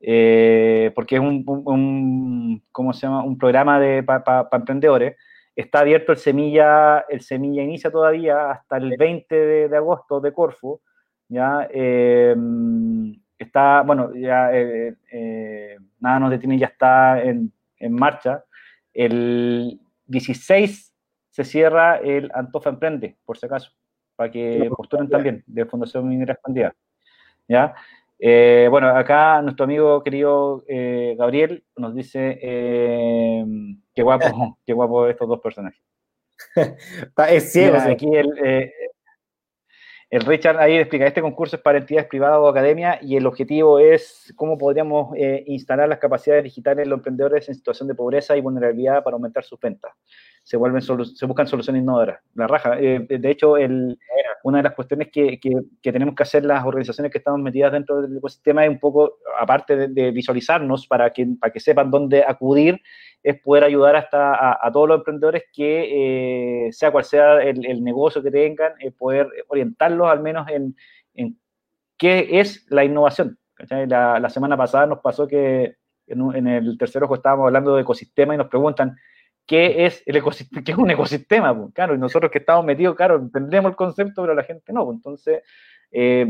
Eh, porque es un, ¿cómo se llama? un programa para emprendedores. Está abierto el Semilla, el Semilla Inicia todavía hasta el 20 de, agosto de Corfu. ¿Ya? Em, está, bueno, ya eh, eh, nada nos detiene, ya está en, en, marcha. El 16 se cierra el Antofa Emprende, por si acaso, para que postulen también de Fundación Minera Expandida. ¿ya? Eh, bueno, acá nuestro amigo querido eh, Gabriel nos dice eh, qué guapo, <laughs> qué guapo estos dos personajes. <laughs> es ciego. aquí el, el Richard ahí explica, este concurso es para entidades privadas o academia y el objetivo es cómo podríamos instalar las capacidades digitales de los emprendedores en situación de pobreza y vulnerabilidad para aumentar sus ventas se, vuelven se buscan soluciones innovadoras. La raja. Eh, de hecho, el, una de las cuestiones que, que, tenemos que hacer las organizaciones que estamos metidas dentro del ecosistema es un poco, aparte de, visualizarnos para que, para que sepan dónde acudir, es poder ayudar hasta a, todos los emprendedores que, eh, sea cual sea el, negocio que tengan, eh, poder orientarlos al menos en, en, qué es la innovación. La, la, semana pasada nos pasó que en, en el tercer ojo estábamos hablando de ecosistema y nos preguntan, qué es, un ecosistema, pues, claro, y nosotros que estamos metidos, claro, entendemos el concepto, pero la gente no, pues, entonces, eh,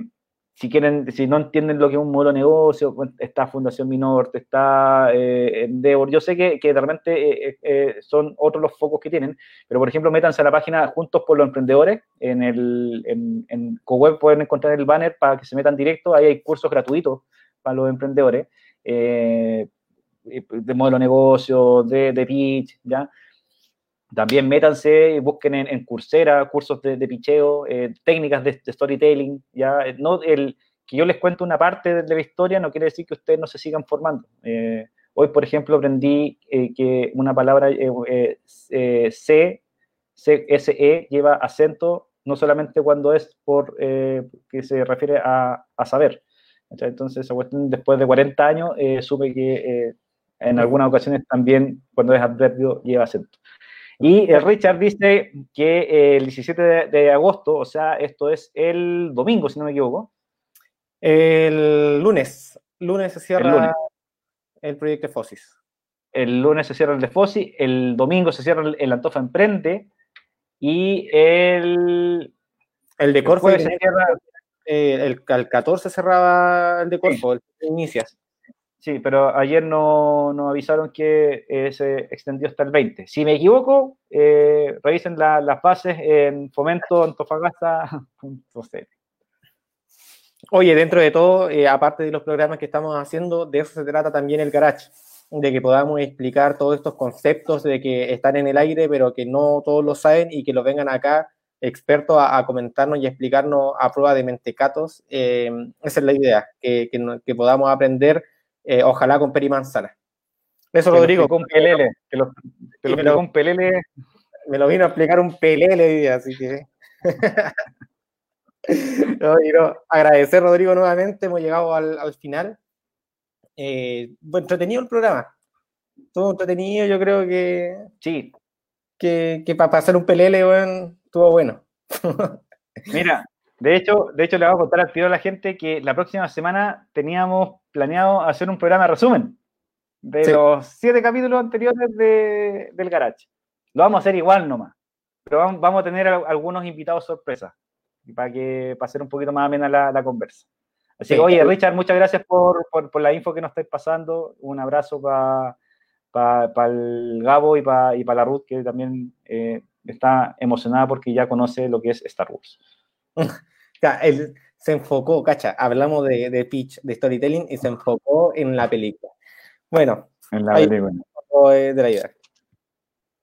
si quieren, si no entienden lo que es un modelo de negocio, está Fundación Minorte, está eh, Endeavor, yo sé que, que realmente eh, eh, son otros los focos que tienen, pero por ejemplo, métanse a la página Juntos por los Emprendedores, en el en, en CoWeb pueden encontrar el banner para que se metan directo, ahí hay cursos gratuitos para los emprendedores, de modelo de negocio, de, de pitch, ¿ya? También métanse y busquen en, en Coursera cursos de, de picheo, eh, técnicas de, storytelling, ¿ya? No, el, que yo les cuento una parte de, la historia no quiere decir que ustedes no se sigan formando. Eh, hoy, por ejemplo, aprendí eh, que una palabra C, C, S, E lleva acento no solamente cuando es por que se refiere a, a saber. Entonces, después de 40 años, supe que en algunas ocasiones también, cuando es adverbio, lleva acento. Y el Richard dice que el 17 de, agosto, o sea, esto es el domingo, si no me equivoco. El lunes. Lunes se cierra el, proyecto de Fosis. El lunes se cierra el de Fosis, el domingo se cierra el, Antofa Emprende y el... El de Corfo se cierra... Eh, el, el, 14 cerraba el de Corfo, el inicias. Sí, pero ayer no, nos avisaron que eh, se extendió hasta el 20. Si me equivoco, eh, revisen las bases en fomentoantofagasta.cl. <laughs> Oye, dentro de todo, eh, aparte de los programas que estamos haciendo, de eso se trata también el garage, de que podamos explicar todos estos conceptos de que están en el aire, pero que no todos lo saben y que lo vengan acá expertos a, comentarnos y explicarnos a prueba de mentecatos. esa es la idea, que, que podamos aprender eh, ojalá con Peri Manzana. Eso, Rodrigo. Con Pelele. Que lo, que lo con Pelele. Me lo vino a explicar un Pelele hoy día, así que. <laughs> agradecer, Rodrigo, nuevamente. Hemos llegado al, final. Eh, entretenido el programa. Todo entretenido, yo creo que. Sí. Que, que para hacer un pelele, bueno, estuvo bueno. <laughs> Mira, de hecho, de hecho, le voy a contar al tiro a la gente que la próxima semana teníamos planeado hacer un programa de resumen de los siete capítulos anteriores de, del Garage. Lo vamos a hacer igual nomás, pero vamos, a tener algunos invitados sorpresa para que para hacer un poquito más amena la, la conversa. Así que, oye, Richard, muchas gracias por, por, la info que nos estáis pasando. Un abrazo para pa, el Gabo y para y la Ruth, que también eh, está emocionada porque ya conoce lo que es Star Wars. <laughs> se enfocó, cacha, hablamos de, de, pitch, de storytelling y se enfocó en la película. Bueno, en la película. De la idea.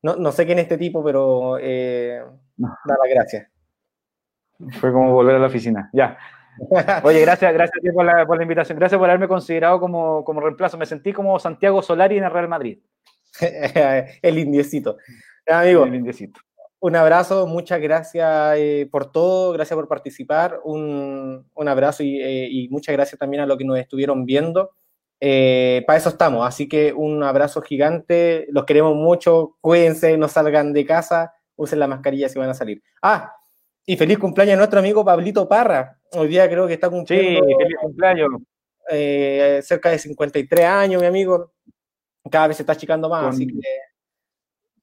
No, no, sé quién es este tipo, pero eh, <laughs> da la gracia. Fue como volver a la oficina. Ya. Oye, gracias, gracias por la, por la invitación. Gracias por haberme considerado como, como reemplazo. Me sentí como Santiago Solari en el Real Madrid. <laughs> el indiecito. Amigo, el indiecito un abrazo, muchas gracias eh, por todo, gracias por participar, un, un abrazo y, eh, y, muchas gracias también a los que nos estuvieron viendo. Eh, para eso estamos, así que un abrazo gigante, los queremos mucho, cuídense, no salgan de casa, usen la mascarilla si van a salir. Ah, y feliz cumpleaños a nuestro amigo Pablito Parra, hoy día creo que está cumpliendo... Sí, feliz cumpleaños. Cerca de 53 años, mi amigo, cada vez se está achicando más, Con- así que...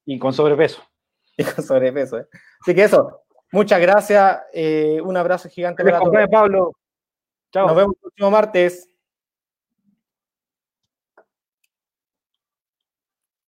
Y con sobrepeso. Y con sobrepeso, ¿eh? Así que eso, muchas gracias, eh, un abrazo gigante Feliz para todos. Pablo. Chao. Nos vemos el próximo martes.